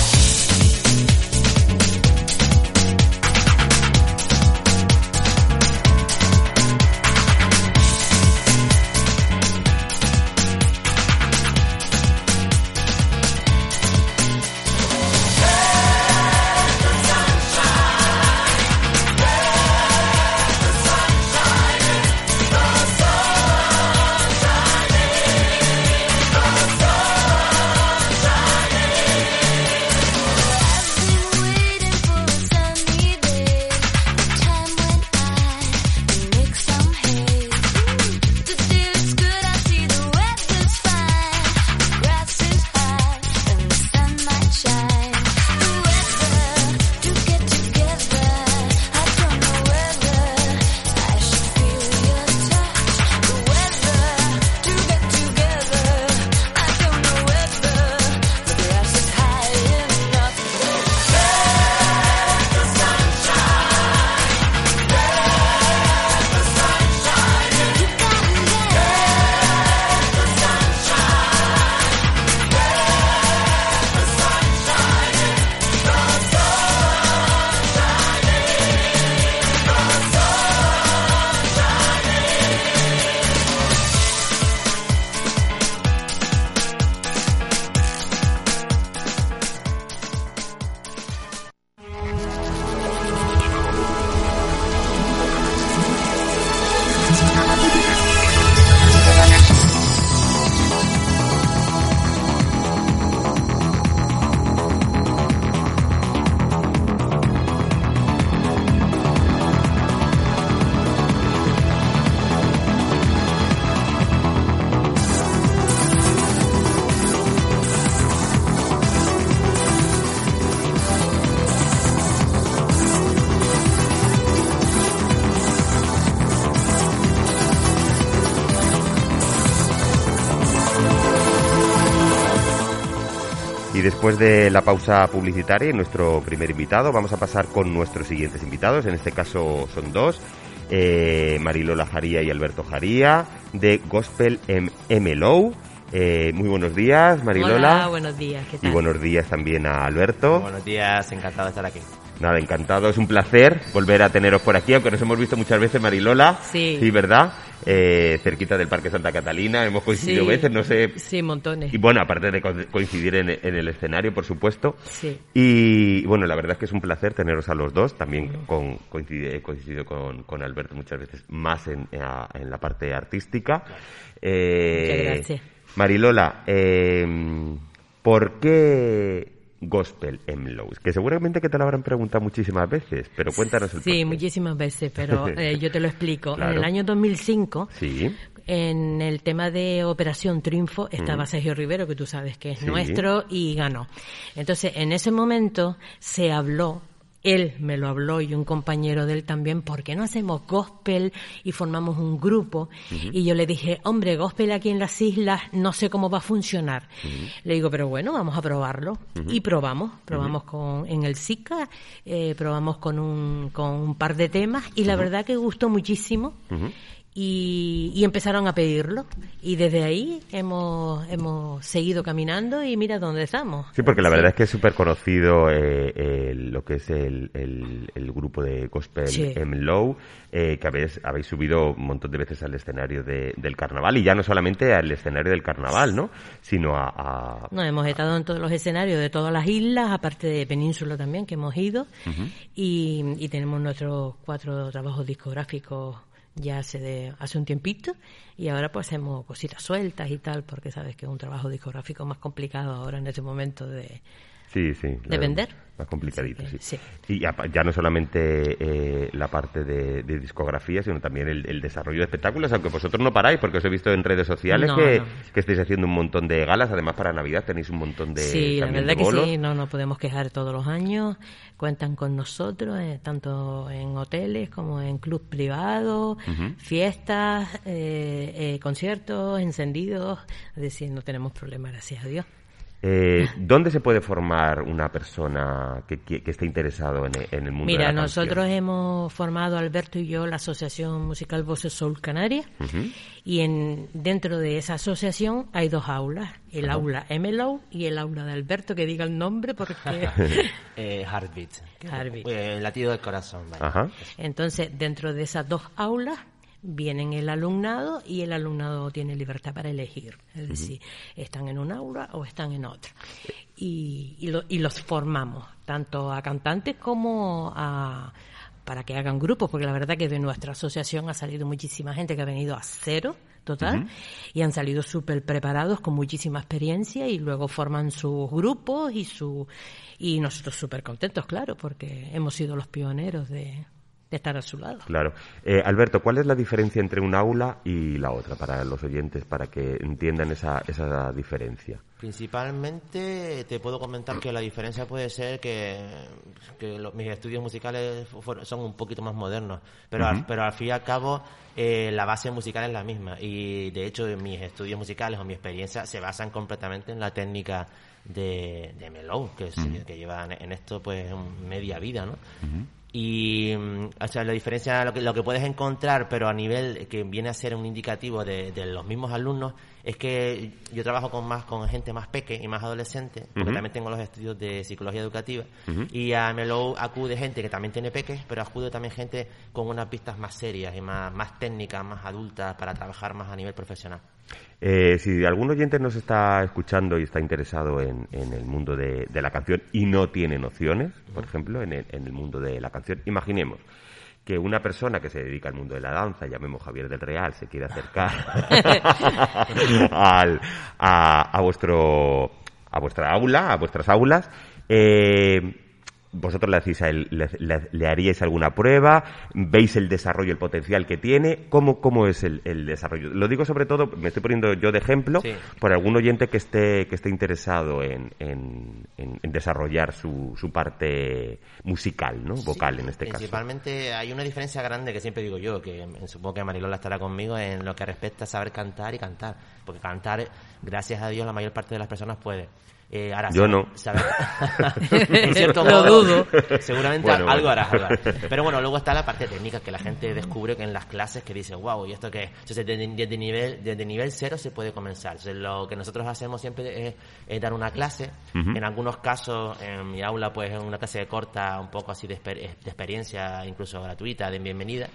después de la pausa publicitaria y nuestro primer invitado, vamos a pasar con nuestros siguientes invitados. En este caso son dos, eh, Marilola Jaría y Alberto Jaría, de Gospel MLO. Eh, muy buenos días, Marilola. Hola, buenos días, ¿qué tal? Y buenos días también a Alberto. Buenos días, encantado de estar aquí. Nada, encantado, es un placer volver a teneros por aquí, aunque nos hemos visto muchas veces, Marilola. Sí. Sí, ¿verdad? Eh, cerquita del Parque Santa Catalina, hemos coincidido Sí. veces, no sé. Sí, montones. Y bueno, aparte de co- coincidir en, en el escenario, por supuesto. Sí. Y bueno, la verdad es que es un placer teneros a los dos. También con, coincide- coincidido con, con Alberto muchas veces más en, en la parte artística. Eh, Muchas gracias. Marilola, eh, ¿por qué Gospel Emlows? Que seguramente que te lo habrán preguntado muchísimas veces, pero cuéntanos el Sí, porqué. muchísimas veces, pero eh, yo te lo explico. Claro. En el año 2005, Sí. en el tema de Operación Triunfo, estaba Mm. Sergio Rivero, que tú sabes que es Sí. nuestro, y ganó. Entonces, en ese momento se habló, él me lo habló y un compañero de él también, ¿por qué no hacemos gospel y formamos un grupo? Y yo le dije, hombre, gospel aquí en las islas, no sé cómo va a funcionar. Le digo, pero bueno, vamos a probarlo. Y probamos, probamos con, en el SICA, eh, probamos con un, con un par de temas y la verdad que gustó muchísimo. Y, y empezaron a pedirlo. Y desde ahí hemos, hemos seguido caminando y mira dónde estamos. Sí, porque la verdad es que es súper conocido eh, el- lo que es el, el- el grupo de gospel Sí. M-Low, eh, que habéis, habéis subido un montón de veces al escenario de- del carnaval, y ya no solamente al escenario del carnaval, ¿no? Sino a... a- No, hemos estado en todos los escenarios de todas las islas, aparte de Península también, que hemos ido. y, y tenemos nuestros cuatro trabajos discográficos ya hace, de, hace un tiempito. Y ahora pues hacemos cositas sueltas y tal, porque sabes que es un trabajo discográfico más complicado ahora en este momento de... Sí, sí. la- vender? Más complicadito, sí. Sí. Y ya, ya no solamente eh, la parte de, de discografía, sino también el, el desarrollo de espectáculos, aunque vosotros no paráis, porque os he visto en redes sociales No, que, no. que estáis haciendo un montón de galas, además para Navidad tenéis un montón de... Sí, la verdad de que sí, no nos podemos quejar todos los años. Cuentan con nosotros, eh, tanto en hoteles como en clubs privados, fiestas, eh, eh, conciertos, encendidos. Es decir, no tenemos problemas, gracias a Dios. Eh, ¿Dónde se puede formar una persona que, que- que esté interesado en, en el mundo de Mira, la nosotros canción? hemos formado, Alberto y yo, la Asociación Musical Voces Soul Canarias. Y en, dentro de esa asociación hay dos aulas. El aula MLO y el aula de Alberto, que diga el nombre porque... Eh, heartbeat. Heartbeat. Eh, latido del corazón. Ajá. Entonces, dentro de esas dos aulas vienen el alumnado y el alumnado tiene libertad para elegir. Es decir, están en un aula o están en otra. Y, y, lo- y los formamos, tanto a cantantes como a para que hagan grupos, porque la verdad que de nuestra asociación ha salido muchísima gente que ha venido a cero total y han salido súper preparados con muchísima experiencia y luego forman sus grupos y su y nosotros súper contentos, claro, porque hemos sido los pioneros de, de estar a su lado. Claro. Eh, Alberto, ¿cuál es la diferencia entre un aula y la otra para los oyentes, para que entiendan esa, esa diferencia? Principalmente te puedo comentar que la diferencia puede ser que, que lo- mis estudios musicales fu- fueron- son un poquito más modernos, pero, al, pero al fin y al cabo eh, la base musical es la misma y de hecho mis estudios musicales o mi experiencia se basan completamente en la técnica de, de Mellow, que, que lleva en- en esto pues un- media vida, ¿no? Y, mm, o sea, la diferencia, lo que, lo que puedes encontrar, pero a nivel que viene a ser un indicativo de, de los mismos alumnos, es que yo trabajo con más con gente más peque y más adolescente, porque también tengo los estudios de psicología educativa, y a Melo acude gente que también tiene peques, pero acude también gente con unas pistas más serias y más, más técnicas, más adultas, para trabajar más a nivel profesional. Eh, si algún oyente nos está escuchando y está interesado en, en el mundo de, de la canción y no tiene nociones, por ejemplo, en el, en el mundo de la canción, imaginemos que una persona que se dedica al mundo de la danza, llamemos Javier del Real, se quiere acercar al, a, a vuestro a vuestra aula, a vuestras aulas, eh, vosotros le, hacéis a él- le, le- le haríais alguna prueba, veis el desarrollo, el potencial que tiene, ¿cómo, cómo es el, el desarrollo? Lo digo sobre todo, me estoy poniendo yo de ejemplo, Sí. por algún oyente que esté, que esté interesado en, en- en- en desarrollar su, su parte musical, ¿no? Vocal en este caso. Principalmente hay una diferencia grande que siempre digo yo, que supongo que Marilola estará conmigo en lo que respecta a saber cantar y cantar. Porque cantar, gracias a Dios, la mayor parte de las personas puede. Eh, Yo no. saber- en cierto Lo dudo. seguramente Bueno, algo bueno. harás, algo harás. Pero bueno, luego está la parte técnica que la gente descubre que en las clases que dice, wow, ¿y esto qué es? Entonces, desde, desde nivel, desde nivel cero se puede comenzar. Entonces, lo que nosotros hacemos siempre es, es dar una clase. Ujú. En algunos casos, en mi aula, pues es una clase corta, un poco así de, exper- de experiencia, incluso gratuita, de bienvenida.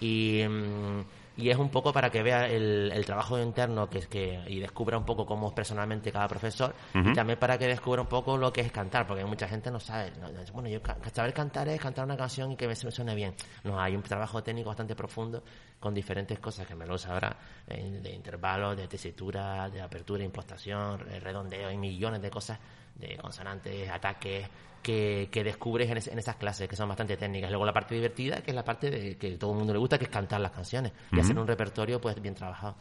Y, mm, y es un poco para que vea el, el trabajo interno que es que y descubra un poco cómo es personalmente cada profesor y también para que descubra un poco lo que es cantar porque mucha gente no sabe no, no, bueno yo saber cantar es cantar una canción y que me suene bien. No hay un trabajo técnico bastante profundo con diferentes cosas que me lo sabrá eh, de intervalos de tesitura de apertura impostación de redondeo hay millones de cosas de consonantes ataques que, que descubres en, es- en esas clases que son bastante técnicas. Luego la parte divertida, que es la parte de que todo el mundo le gusta, que es cantar las canciones y hacer un repertorio pues bien trabajado.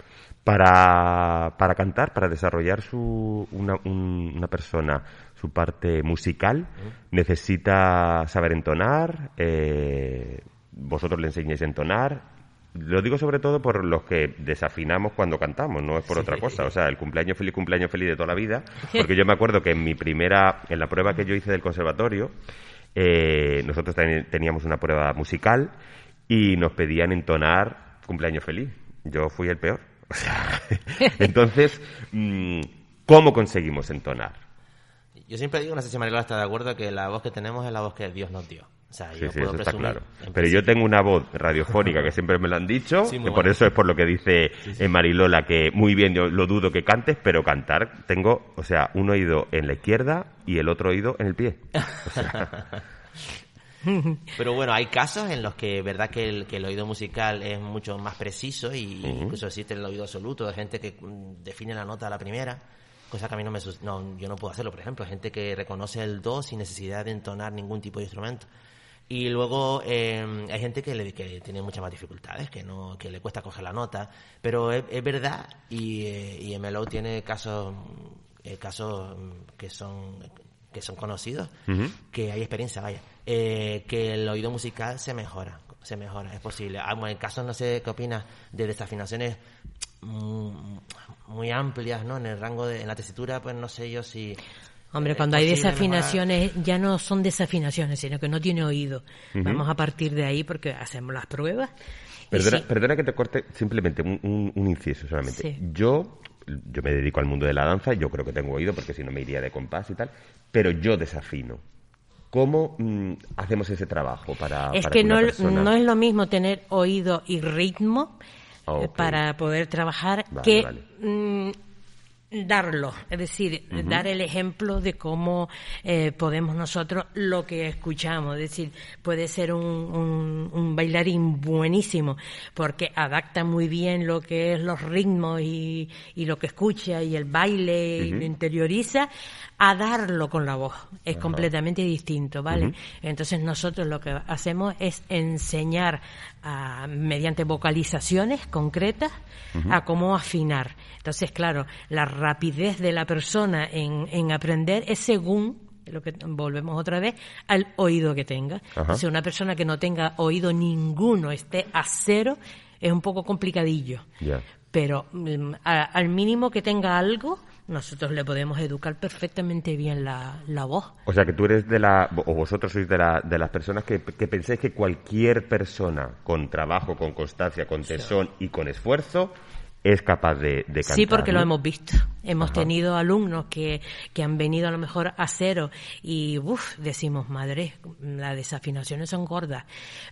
Para, para cantar, para desarrollar su, una, un- una persona su parte musical, necesita saber entonar, eh, vosotros le enseñáis a entonar. Lo digo sobre todo por los que desafinamos cuando cantamos, no es por otra cosa. O sea, el cumpleaños feliz, cumpleaños feliz de toda la vida. Porque yo me acuerdo que en mi primera, en la prueba que yo hice del conservatorio, eh, nosotros teníamos una prueba musical y nos pedían entonar cumpleaños feliz. Yo fui el peor. O sea, entonces, mm, ¿cómo conseguimos entonar? Yo siempre digo, no sé si Mariela está de acuerdo, que la voz que tenemos es la voz que Dios nos dio. O sea, Sí, yo sí, puedo eso está claro. Pero yo tengo una voz radiofónica que siempre me lo han dicho, Sí, que por eso es por lo que dice eh, Marilola que muy bien, yo lo dudo que cantes, pero cantar tengo, o sea, un oído en la izquierda y el otro oído en el pie. O sea, Pero bueno, hay casos en los que verdad que el, que el oído musical es mucho más preciso y incluso existe el oído absoluto de gente que mm, define la nota a la primera, cosa que a mí no me no, yo no puedo hacerlo, por ejemplo, gente que reconoce el do sin necesidad de entonar ningún tipo de instrumento. Y luego eh, hay gente que, le, que tiene muchas más dificultades, que no que le cuesta coger la nota, pero es, es verdad y, eh, y MLO tiene casos eh, casos mm, que son que son conocidos que hay experiencia, vaya, eh, que el oído musical se mejora, se mejora, es posible. Ah, bueno, en casos, no sé qué opinas, de desafinaciones muy amplias, ¿no? En el rango de, en la tesitura, pues no sé yo si... Hombre, es cuando hay desafinaciones, ya no son desafinaciones, sino que no tiene oído. Vamos a partir de ahí porque hacemos las pruebas. Perdona, sí, perdona que te corte simplemente un, un- un inciso solamente. Sí. Yo, yo me dedico al mundo de la danza, yo creo que tengo oído porque si no me iría de compás y tal, pero yo desafino. ¿Cómo mm, hacemos ese trabajo para, es para que una no, persona- no es lo mismo tener oído y ritmo Ah, eh, ok. para poder trabajar Vale, que vale. mm, darlo, es decir, dar el ejemplo de cómo eh, podemos nosotros lo que escuchamos, es decir, puede ser un, un- un bailarín buenísimo porque adapta muy bien lo que es los ritmos y, y lo que escucha y el baile y lo interioriza a darlo con la voz, es completamente distinto, ¿vale? Entonces nosotros lo que hacemos es enseñar a- mediante vocalizaciones concretas a cómo afinar. Entonces, claro, la rapidez de la persona en, en aprender es según lo que volvemos otra vez al oído que tenga. Ajá. Entonces, una persona que no tenga oído ninguno, esté a cero, es un poco complicadillo. Pero mm, a- al mínimo que tenga algo, nosotros le podemos educar perfectamente bien la, la voz. O sea, que tú eres de la, o vosotros sois de, la, de las personas que, que pensáis que cualquier persona con trabajo, con constancia, con tesón y con esfuerzo es capaz de, de cantar. Sí, porque lo hemos visto. Hemos Ajá. tenido alumnos que, que han venido a lo mejor a cero y, uff, decimos, madre, las desafinaciones son gordas.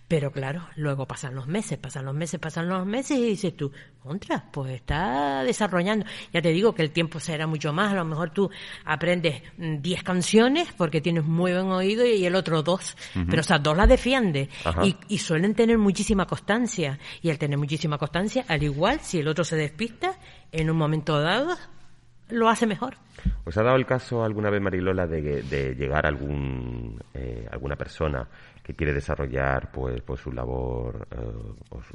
Pero claro, luego pasan los meses, pasan los meses, pasan los meses y dices tú, contra, pues está desarrollando. Ya te digo que el tiempo será mucho más. A lo mejor tú aprendes mm, 10 canciones porque tienes muy buen oído y el otro dos. Pero esas dos las defiende. Y, y suelen tener muchísima constancia. Y al tener muchísima constancia, al igual, si el otro se despista, en un momento dado, lo hace mejor. ¿Os ha dado el caso alguna vez, Marilola, de, de llegar algún, eh, alguna persona que quiere desarrollar pues, pues su labor, eh, o su,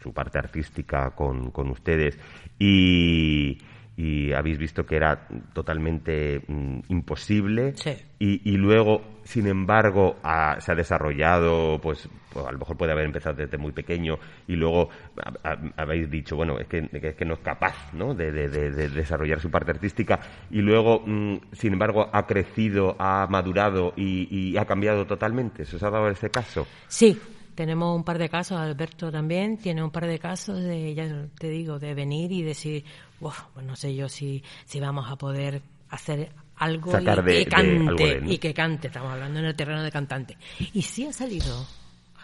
su parte artística con, con ustedes y, y habéis visto que era totalmente mm, imposible y, y luego, sin embargo, ha- se ha desarrollado, pues, pues, a lo mejor puede haber empezado desde muy pequeño y luego ha- ha- habéis dicho, bueno, es que, que es que no es capaz ¿no? De, de- de- de desarrollar su parte artística y luego, mm, sin embargo, ha crecido, ha madurado y, y ha cambiado totalmente. ¿Se os ha dado ese caso? Sí, tenemos un par de casos, Alberto también tiene un par de casos de, ya te digo, de venir y decir, "Uf, pues no sé yo si, si vamos a poder hacer algo Sacar y de- que de cante, algo de él, ¿no? y que cante, estamos hablando en el terreno de cantante. Y sí ha salido,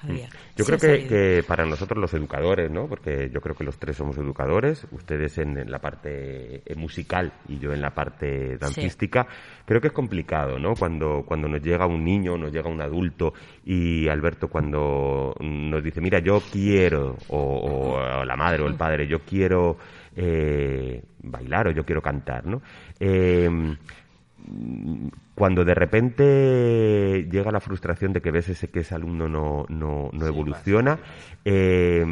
Javier. Yo sí creo que, para nosotros los educadores, ¿no? Porque yo creo que los tres somos educadores, ustedes en, en la parte eh, musical y yo en la parte dancística, creo que es complicado, ¿no? Cuando, cuando nos llega un niño, nos llega un adulto y Alberto cuando nos dice, mira, yo quiero, o, o la madre o el padre, yo quiero eh, bailar o yo quiero cantar, ¿no? Eh, cuando de repente llega la frustración de que ves ese que ese alumno no, no, no evoluciona, eh,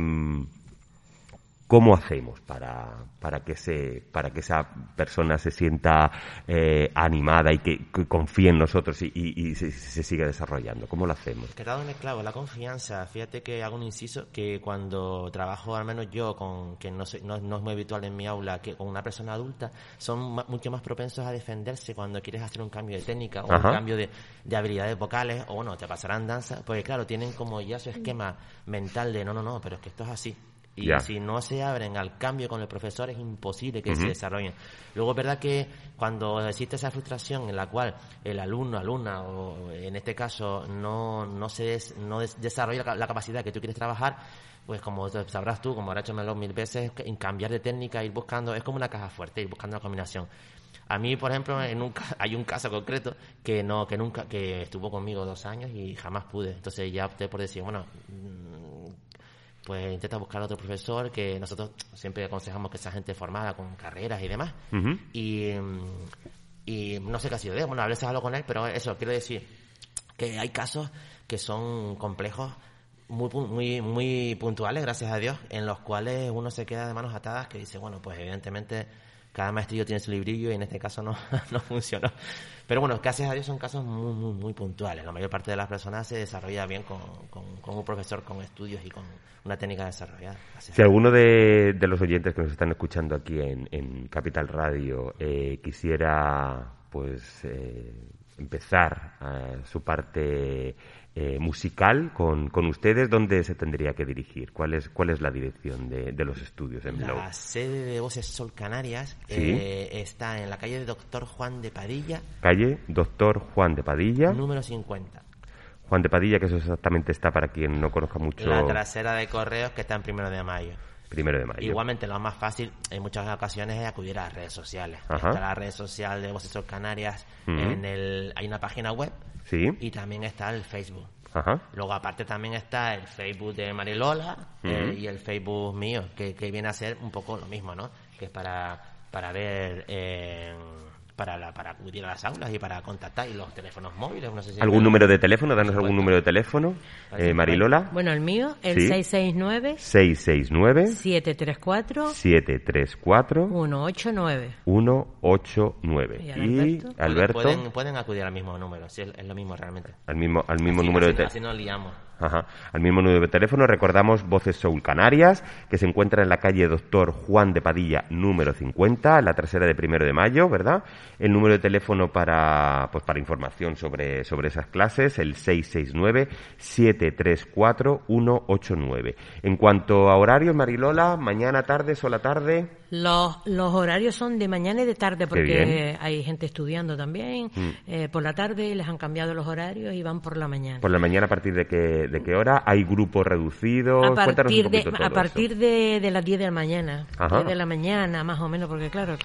¿cómo hacemos para, para, que se, para que esa persona se sienta eh, animada y que, que confíe en nosotros y, y- y se, se siga desarrollando? ¿Cómo lo hacemos? Que dado en el clavo, la confianza. Fíjate que hago un inciso que cuando trabajo, al menos yo, con que no, soy- no, no es muy habitual en mi aula, que con una persona adulta, son mucho más propensos a defenderse cuando quieres hacer un cambio de técnica o Ajá. un cambio de, de habilidades vocales, o bueno, te pasarán danza, porque claro, tienen como ya su esquema mental de no, no, no, pero es que esto es así. Y si no se abren al cambio con el profesor es imposible que se desarrollen. Luego es verdad que cuando existe esa frustración en la cual el alumno, alumna, o en este caso no, no se des- no des- desarrolla la, la capacidad que tú quieres trabajar, pues como sabrás tú, como habrá hecho Melón mil veces, en cambiar de técnica, ir buscando, es como una caja fuerte, ir buscando la combinación. A mí, por ejemplo, en un, hay un caso concreto que no, que nunca, que estuvo conmigo dos años y jamás pude. Entonces ya opté por decir, bueno, pues intenta buscar otro profesor que nosotros siempre aconsejamos que sea gente formada con carreras y demás. Y, y no sé qué ha sido de. Bueno, a veces hablo con él, pero eso, quiero decir que hay casos que son complejos muy, muy, muy puntuales, gracias a Dios, en los cuales uno se queda de manos atadas que dice, bueno, pues evidentemente cada maestrillo tiene su librillo y en este caso no, no funcionó. Pero bueno, gracias a Dios son casos muy, muy, muy puntuales. La mayor parte de las personas se desarrolla bien con, con, un profesor con estudios y con una técnica desarrollada. Si alguno de, de los oyentes que nos están escuchando aquí en, en Capital Radio eh, quisiera pues eh, empezar eh, su parte eh, musical con, con ustedes, ¿dónde se tendría que dirigir? ¿Cuál es, cuál es la dirección de, de los estudios en Blau? La sede de Voces Sol Canarias Sí. eh, está en la calle de Doctor Juan de Padilla, Calle Doctor Juan de Padilla. número 50. Juan de Padilla, que eso exactamente está para quien no conozca mucho. La trasera de correos que está en primero de mayo. Primero de mayo. Igualmente, lo más fácil en muchas ocasiones es acudir a las redes sociales. Ajá. Está la red social de Voces Canarias, Ujú. en el, hay una página web Sí. y también está el Facebook. Ajá. Luego, aparte, también está el Facebook de Marilola eh, Ujú. y el Facebook mío, que, que viene a ser un poco lo mismo, ¿no? Que es para, para ver, eh, para, la, para acudir a las aulas y para contactar. Y los teléfonos móviles, no sé si... ¿Algún número de teléfono? Danos algún número de teléfono. Eh, Marilola. Bueno, el mío, el Sí. 669 669 734 734 189. 189. ¿Y Y Alberto? Alberto, Pueden, pueden acudir al mismo número, sí, es, es lo mismo realmente. al mismo, al mismo Así- número de así- teléfono. Así nos liamos. Ajá. Al mismo número de teléfono recordamos Voces Soul Canarias, que se encuentra en la calle Doctor Juan de Padilla, número 50, en la trasera de primero de mayo, ¿verdad? El número de teléfono para, pues para información sobre, sobre esas clases, el 669-734-189. En cuanto a horarios, Marilola, mañana, tarde, sola tarde. Los, los horarios son de mañana y de tarde porque hay gente estudiando también. Mm. Eh, por la tarde les han cambiado los horarios y van por la mañana. Por la mañana, ¿a partir de qué, de qué hora? ¿Hay grupos reducidos? a partir, un de, todo a partir eso. de, de las 10 de la mañana. Ajá. 10 de la mañana, más o menos, porque claro.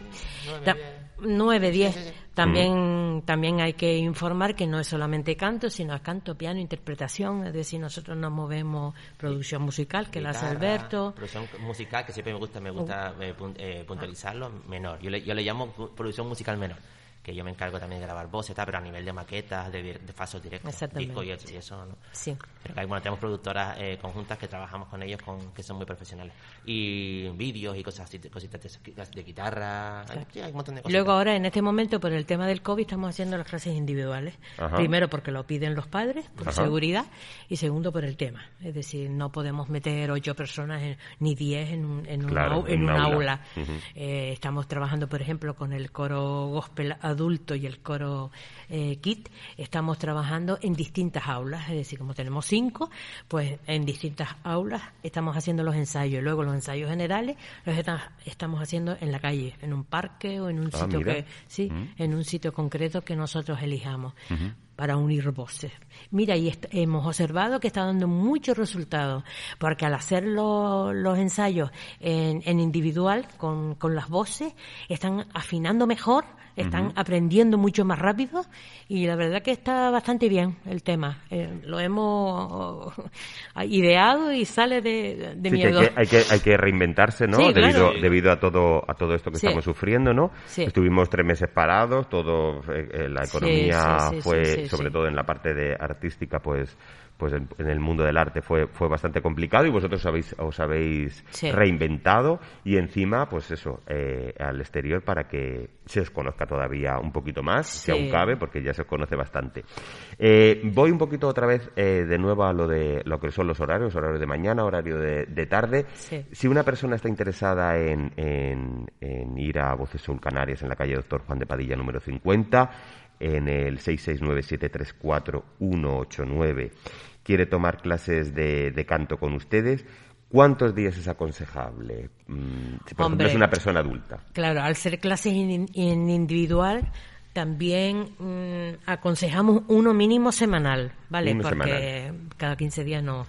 9, 10. También, también hay que informar que no es solamente canto, sino es canto, piano, interpretación. Es decir, nosotros nos movemos producción musical, que la hace Guitarra, Alberto. Producción musical, que siempre me gusta, me gusta eh, eh, puntualizarlo, menor. Yo le, yo le llamo producción musical menor. Que yo me encargo también de grabar voces, tal, pero a nivel de maquetas, de, de falsos directos, discos y eso, y eso, ¿no? Sí. Pero que hay- bueno, tenemos productoras eh, conjuntas que trabajamos con ellos con, que son muy profesionales. Y vídeos y cosas así, cositas de, de guitarra, hay, sí, hay un montón de cosas. Luego ahora, en este momento, por el tema del COVID, estamos haciendo las clases individuales. Ajá. Primero porque lo piden los padres, por Ajá. seguridad, y segundo por el tema. Es decir, no podemos meter ocho personas en- ni diez en un, en un, Claro, en en un aula. Eh, estamos trabajando, por ejemplo, con el coro gospel adulto y el coro eh, kit. Estamos trabajando en distintas aulas, es decir, como tenemos cinco, pues en distintas aulas estamos haciendo los ensayos. Luego los ensayos generales los esta- estamos haciendo en la calle, en un parque o en un Ah, sitio mira. que sí, Mm. en un sitio concreto que nosotros elijamos para unir voces. Mira, y hemos observado que está dando muchos resultados, porque al hacer lo- los ensayos en, en individual con, con las voces, están afinando mejor, están aprendiendo mucho más rápido y la verdad que está bastante bien el tema. Eh, lo hemos ideado y sale de, de Sí, que miedo. hay, que, hay, que, hay que reinventarse, ¿no? Sí, debido, claro. debido a todo a todo esto que Sí. estamos sufriendo, ¿no? Sí. Estuvimos tres meses parados, todo eh, eh, la Sí, economía sí, sí, fue, sí, sobre sí. todo en la parte de artística, pues pues en, en el mundo del arte fue fue bastante complicado y vosotros habéis os habéis Sí. reinventado y encima pues eso eh, al exterior para que se os conozca todavía un poquito más si aún cabe porque ya se os conoce bastante Eh, voy un poquito otra vez eh, de nuevo a lo de lo que son los horarios horario de mañana horario de, de tarde Sí. si una persona está interesada en, en- en ir a Voces Soul Canarias en la calle Doctor Juan de Padilla número 50, en el 669-734-189, quiere tomar clases de, de canto con ustedes, ¿Cuántos días es aconsejable? Mm, si por ejemplo es una persona adulta. Claro, al ser clases en, en individual, también mm, aconsejamos uno mínimo semanal, ¿vale? Uno Porque cada 15 días no.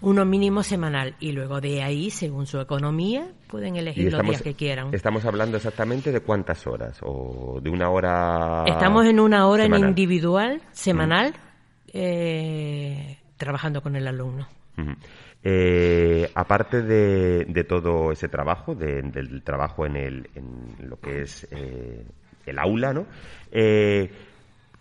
Uno mínimo semanal. Y luego de ahí, según su economía, pueden elegir los días que quieran. estamos hablando exactamente de cuántas horas o de una hora. Estamos en una hora en individual, semanal, eh, trabajando con el alumno. Eh, aparte de, de todo ese trabajo, de- del trabajo en, el, en lo que es eh, el aula, ¿no? Eh,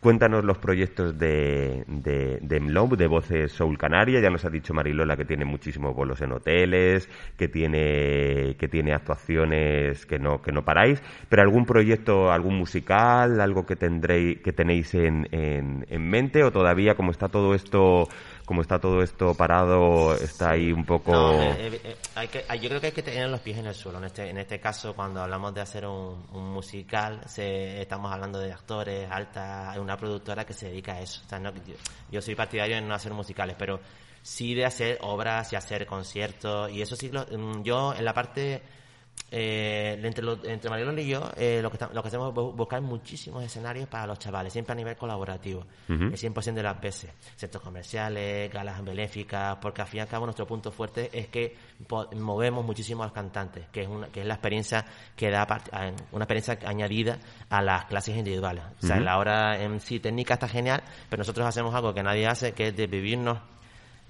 cuéntanos los proyectos de, de, de MLOB, de Voces Soul Canaria. Ya nos ha dicho Marilola que tiene muchísimos bolos en hoteles, que tiene, que tiene actuaciones que no, que no paráis. Pero algún proyecto, algún musical, algo que tendréis, que tenéis en, en, en mente o todavía como está todo esto como está todo esto parado, está ahí un poco... No, eh, eh, eh, hay que, yo creo que hay que tener los pies en el suelo. En este, en este caso, cuando hablamos de hacer un, musical, se, estamos hablando de actores, alta, una productora que se dedica a eso. O sea, no- yo, yo soy partidario en no hacer musicales, pero sí de hacer obras y hacer conciertos. Y eso sí, lo- mm, yo en la parte eh, entre, lo- entre Marilola y yo, eh, lo, que lo que hacemos es bu- buscar muchísimos escenarios para los chavales, siempre a nivel colaborativo, Ujú. el 100% de las veces. Centros comerciales, galas benéficas, porque al fin y al cabo nuestro punto fuerte es que movemos muchísimo a los cantantes, que es, una, que es la experiencia que da una experiencia añadida a las clases individuales. O sea, la hora en sí técnica está genial, pero nosotros hacemos algo que nadie hace, que es de vivirnos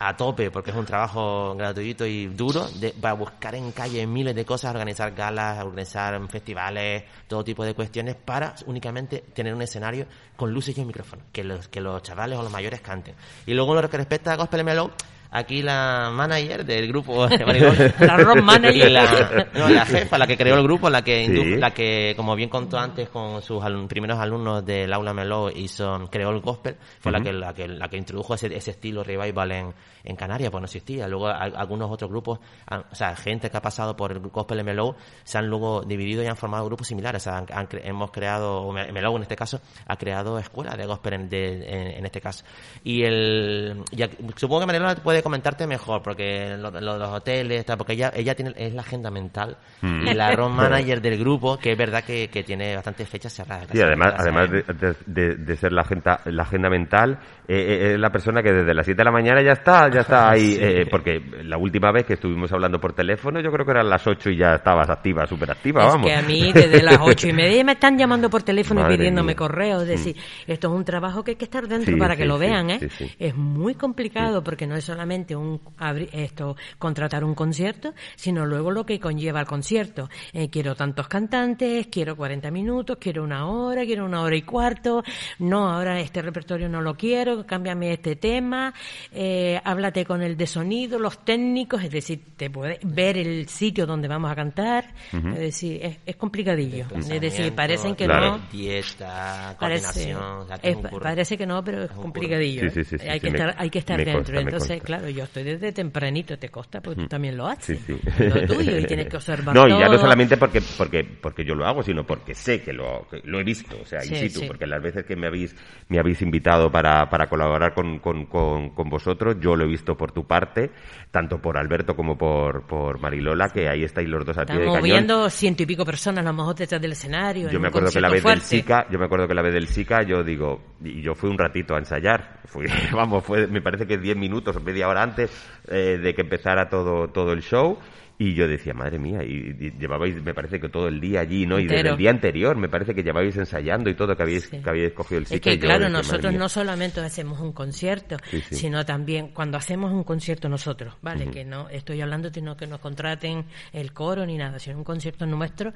a tope, porque es un trabajo gratuito y duro, de, para buscar en calle miles de cosas, organizar galas, organizar festivales, todo tipo de cuestiones, para únicamente tener un escenario con luces y un micrófono, que los, que los chavales o los mayores canten. Y luego lo que respecta a Gospel Mellow, aquí la manager del grupo La road manager. y la, no, la jefa, la que creó el grupo, la que, Sí. indu- la que como bien contó antes con sus alum- primeros alumnos del aula Meló hizo, creó el gospel, fue la que la que la que introdujo ese, ese estilo revival en, en Canarias, pues no existía. Luego a- algunos otros grupos, o sea, gente que ha pasado por el gospel Meló se han luego dividido y han formado grupos similares. O sea, han- han cre- hemos creado, Meló en este caso, ha creado escuelas de gospel en, de- en, en este caso. Y el, y aquí- supongo que Mariela puede comentarte mejor, porque lo, lo de los hoteles, tal, porque ella, ella tiene, es la agenda mental Mm. y la road manager del grupo, que es verdad que, que tiene bastantes fechas cerradas. Sí, además, además de, de- ser la agenda, la agenda mental, eh, eh, es la persona que desde las 7 de la mañana ya está, ya está ahí, Sí. eh, porque la última vez que estuvimos hablando por teléfono, yo creo que eran las 8 y ya estabas activa, súper activa, Es vamos. que a mí desde las ocho y media me están llamando por teléfono Madre y pidiéndome mía. correos. Es Mm. decir, esto es un trabajo que hay que estar dentro Sí, para sí, que lo sí, vean, ¿eh? sí, sí. Es muy complicado porque no es solamente un abri- esto contratar un concierto, sino luego lo que conlleva el concierto. Eh, quiero tantos cantantes, quiero 40 minutos, quiero una hora, quiero una hora y cuarto. No, ahora este repertorio no lo quiero, cámbiame este tema, eh, háblate con el de sonido, los técnicos, es decir, te puedes ver el sitio donde vamos a cantar. Es decir, es, es complicadillo. Es decir, parecen que Claro. no. Dieta, Parece, coordinación, que es es- un curro. parece que no, pero es un complicadillo. Sí, sí, sí, sí, hay, que estar, hay que estar dentro. consta, Entonces, consta. Claro, yo estoy desde tempranito, te consta, porque tú también lo haces. Sí, sí. Lo tuyo, y tienes que observar No, y ya no todo. solamente porque, porque, porque yo lo hago, sino porque sé que lo, que lo he visto, o sea, Sí, in situ, sí. porque las veces que me habéis, me habéis invitado para, para colaborar con, con, con, con vosotros, yo lo he visto por tu parte, tanto por Alberto como por, por Marilola, que ahí estáis los dos a pie de cañón. viendo ciento y pico personas, a lo mejor detrás del escenario. en Yo me un acuerdo que la vez concierto del fuerte. SICA, yo me acuerdo que la vez del SICA, yo digo, y yo fui un ratito a ensayar, fui, vamos, fue, me parece que 10 minutos o media hora antes eh, de que empezara todo, todo el show, y yo decía, madre mía, y, y llevabais, me parece que todo el día allí, ¿no? Y desde Entero. el día anterior, me parece que llevabais ensayando y todo, que habéis, Sí. que habíais cogido el SICA. Es que claro, decía, nosotros no solamente hacemos un concierto, Sí, sí. sino también cuando hacemos un concierto nosotros, ¿vale? Que no estoy hablando de no que nos contraten el coro ni nada, sino un concierto nuestro,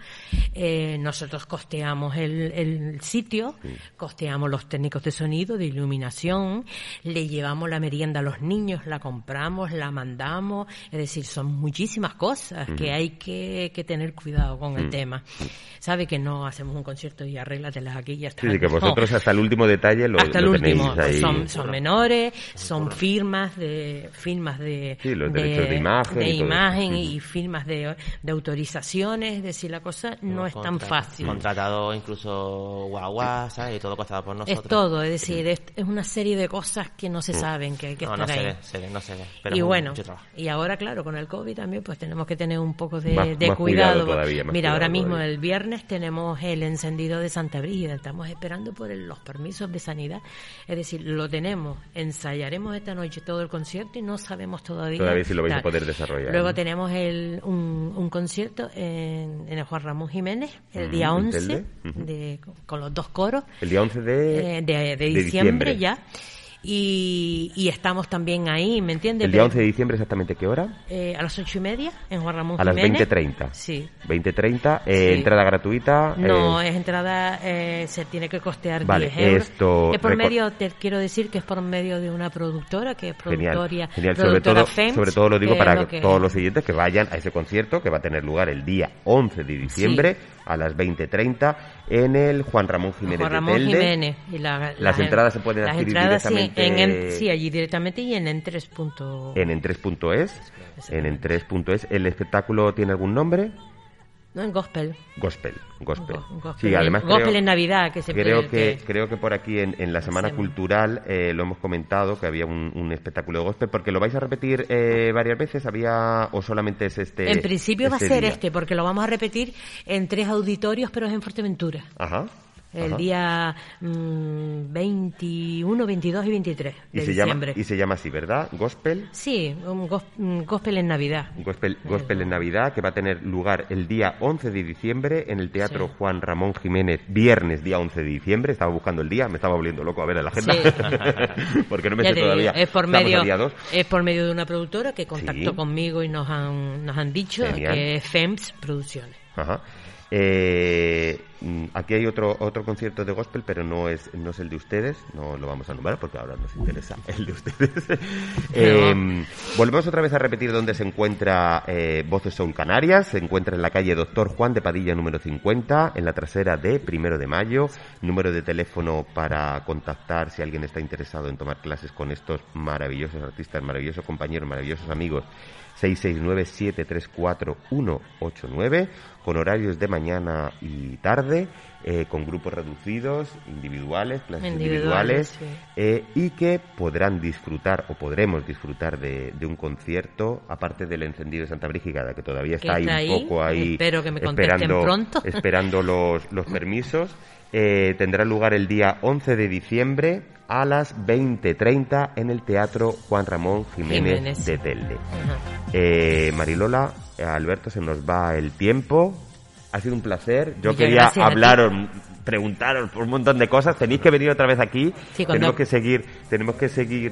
eh, nosotros costeamos el, el sitio, costeamos los técnicos de sonido, de iluminación, le llevamos la merienda a los niños, la compramos, la mandamos, es decir, son muchísimas cosas. Cosas, que hay que, que tener cuidado con el Mm. tema. Sabe que no hacemos un concierto y arréglatelas aquí y ya está. Sí, sí, que No. vosotros hasta el último detalle lo, hasta el lo último tenéis ahí. son, son menores son firmas de firmas de Sí, los derechos de imagen de y imagen y firmas de, de autorizaciones es decir la cosa no es tan fácil Contratado incluso guagua, ¿sabes? Y todo costado por nosotros. es todo es decir es, es una serie de cosas que no se saben que hay que No, no estar se ahí ve, se ve, no se ve. Pero y bueno, y ahora claro, con el COVID también pues tenemos que tener un poco de, Más- de más cuidado cuidado. todavía, más Mira, ahora mismo todavía. el viernes tenemos el encendido de Santa Brígida, estamos esperando por el- los permisos de sanidad, es decir, lo tenemos, ensayaremos esta noche todo el concierto y no sabemos todavía. Todavía si lo vais a poder desarrollar, Luego ¿no? tenemos el, un, un concierto en, en el Juan Ramón Jiménez el día en 11 Telde. Ujú. de, con los dos coros El día 11 de, eh, de, de diciembre, ya. Y, y estamos también ahí, ¿me entiendes? El día Pero, 11 de diciembre, ¿exactamente qué hora? eh, a las ocho y media en Juan Ramón A las Jiménez. 20.30. Sí. 20.30, eh, Sí. entrada gratuita. No, eh, es entrada, eh, se tiene que costear Vale, 10 euros. esto Es por medio, te quiero decir que es por medio de una productora, que es Genial, productoria, genial. Sobre productora todo, FEMS, sobre todo lo digo para es lo que- todos los siguientes que vayan a ese concierto que va a tener lugar el día 11 de diciembre a las 20.30 en el Juan Ramón Jiménez Juan de Ramón Telde. Jiménez. Y la- Las entradas se pueden las adquirir entradas, sí, directamente en en- sí, allí directamente y en en3. punto- en en3.es. En en3.es. ¿El espectáculo tiene algún nombre? No, en gospel. Gospel, gospel. Go- gospel Sí, además gospel creo, en Navidad, que siempre- creo que, que- creo que por aquí en, en la Semana. Cultural eh, lo hemos comentado que había un, un espectáculo de gospel porque lo vais a repetir eh, varias veces había o solamente es este. En principio va a este ser día? este, porque lo vamos a repetir en tres auditorios, pero es en Fuerteventura. Ajá. El ajá. día mm, 21, 22 y 23 y de se llama diciembre. y se llama así, ¿verdad? Gospel. Sí, un gos- un gospel en Navidad. Gospel, Gospel en Navidad, que va a tener lugar el día 11 de diciembre en el Teatro Sí. Juan Ramón Jiménez, viernes día 11 de diciembre. Estaba buscando el día, me estaba volviendo loco a ver en la agenda, Sí. porque no me Ya sé digo, todavía. es por medio a día 2. es por medio de una productora que contactó Sí. conmigo y nos han nos han dicho Genial. que es FEMS Producciones. Ajá. Eh, mm, aquí hay otro otro concierto de gospel, pero no es no es el de ustedes, no lo vamos a nombrar porque ahora nos interesa el de ustedes. Eh, volvemos otra vez a repetir dónde se encuentra eh, Voces Soul Canarias. Se encuentra en la calle Doctor Juan de Padilla número 50, en la trasera de Primero de Mayo. Número de teléfono para contactar si alguien está interesado en tomar clases con estos maravillosos artistas, maravillosos compañeros, maravillosos amigos. 669-734-189, con horarios de mañana y tarde, eh, con grupos reducidos, individuales, clases individuales, Individuales, eh, y que podrán disfrutar o podremos disfrutar de, de un concierto, aparte del encendido de Santa Brígida, que todavía está, está ahí ahí, un poco ahí espero que me contesten esperando, pronto. esperando los, los permisos. Eh, tendrá lugar el día 11 de diciembre a las 20.30 en el Teatro Juan Ramón Jiménez, Jiménez. de Telde. Eh, Marilola, Alberto, se nos va el tiempo. Ha sido un placer. Yo Muchas quería hablaros, preguntaros por un montón de cosas. Tenéis que venir otra vez aquí. Sí, Tenemos que seguir, tenemos que seguir,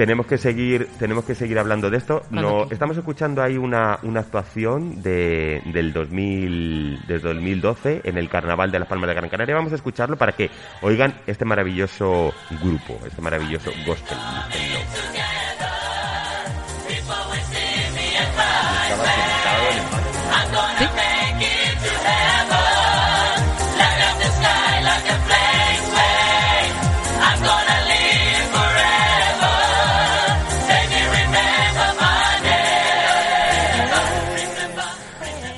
tenemos que seguir, tenemos que seguir hablando de esto. No, estamos escuchando ahí una, una actuación de, del 2000, del 2012 en el Carnaval de las Palmas de Gran Canaria. Vamos a escucharlo para que oigan este maravilloso grupo, este maravilloso gospel.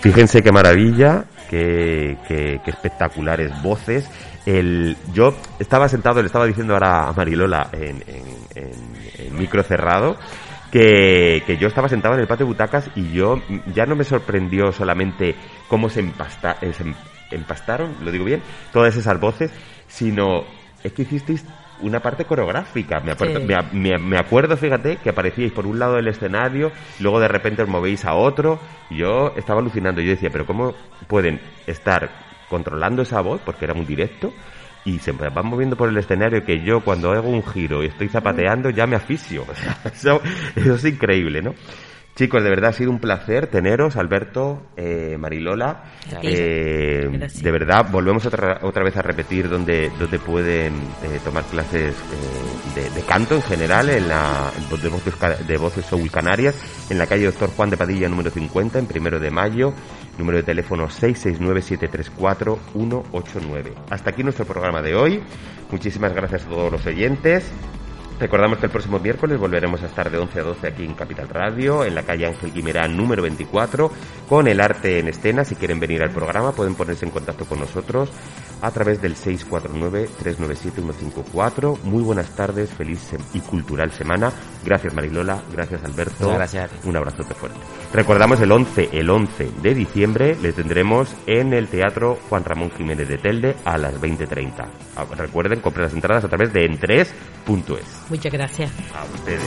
Fíjense qué maravilla, qué, espectaculares voces. El, yo estaba sentado, le estaba diciendo ahora a Marilola en, en- en- micro cerrado que, que yo estaba sentado en el patio de butacas y yo ya no me sorprendió solamente cómo se, empasta, eh, se em- empastaron, lo digo bien, todas esas voces, sino es que hicisteis una parte coreográfica. Me acuerdo, Sí. me, a- me- me acuerdo, fíjate, que aparecíais por un lado del escenario, luego de repente os movéis a otro. y Yo estaba alucinando. Yo decía, pero ¿cómo pueden estar controlando esa voz? Porque era muy directo. Y se van moviendo por el escenario que yo cuando hago un giro y estoy zapateando ya me asfixio. O sea, eso, eso es increíble, ¿no? Chicos, de verdad ha sido un placer teneros, Alberto, eh, Marilola. Eh, de verdad, volvemos otra, otra vez a repetir donde, donde pueden eh, tomar clases eh, de, canto en general en la de voces, de voces Soul Canarias, en la calle Doctor Juan de Padilla número 50, en primero de mayo, número de teléfono 669-734-189. Hasta aquí nuestro programa de hoy. Muchísimas gracias a todos los oyentes. Recordamos que el próximo miércoles volveremos a estar de 11 a 12 aquí en Capital Radio, en la calle Ángel Guimerá número 24, con el arte en escena. Si quieren venir al programa pueden ponerse en contacto con nosotros a través del 649-397-154. Muy buenas tardes, feliz y cultural semana. Gracias Marilola, gracias Alberto. gracias. Un abrazote fuerte. Recordamos el 11, el 11 de diciembre le tendremos en el Teatro Juan Ramón Jiménez de Telde a las 20.30. Ah, recuerden, comprar las entradas a través de en3.es. Muchas gracias. A ustedes.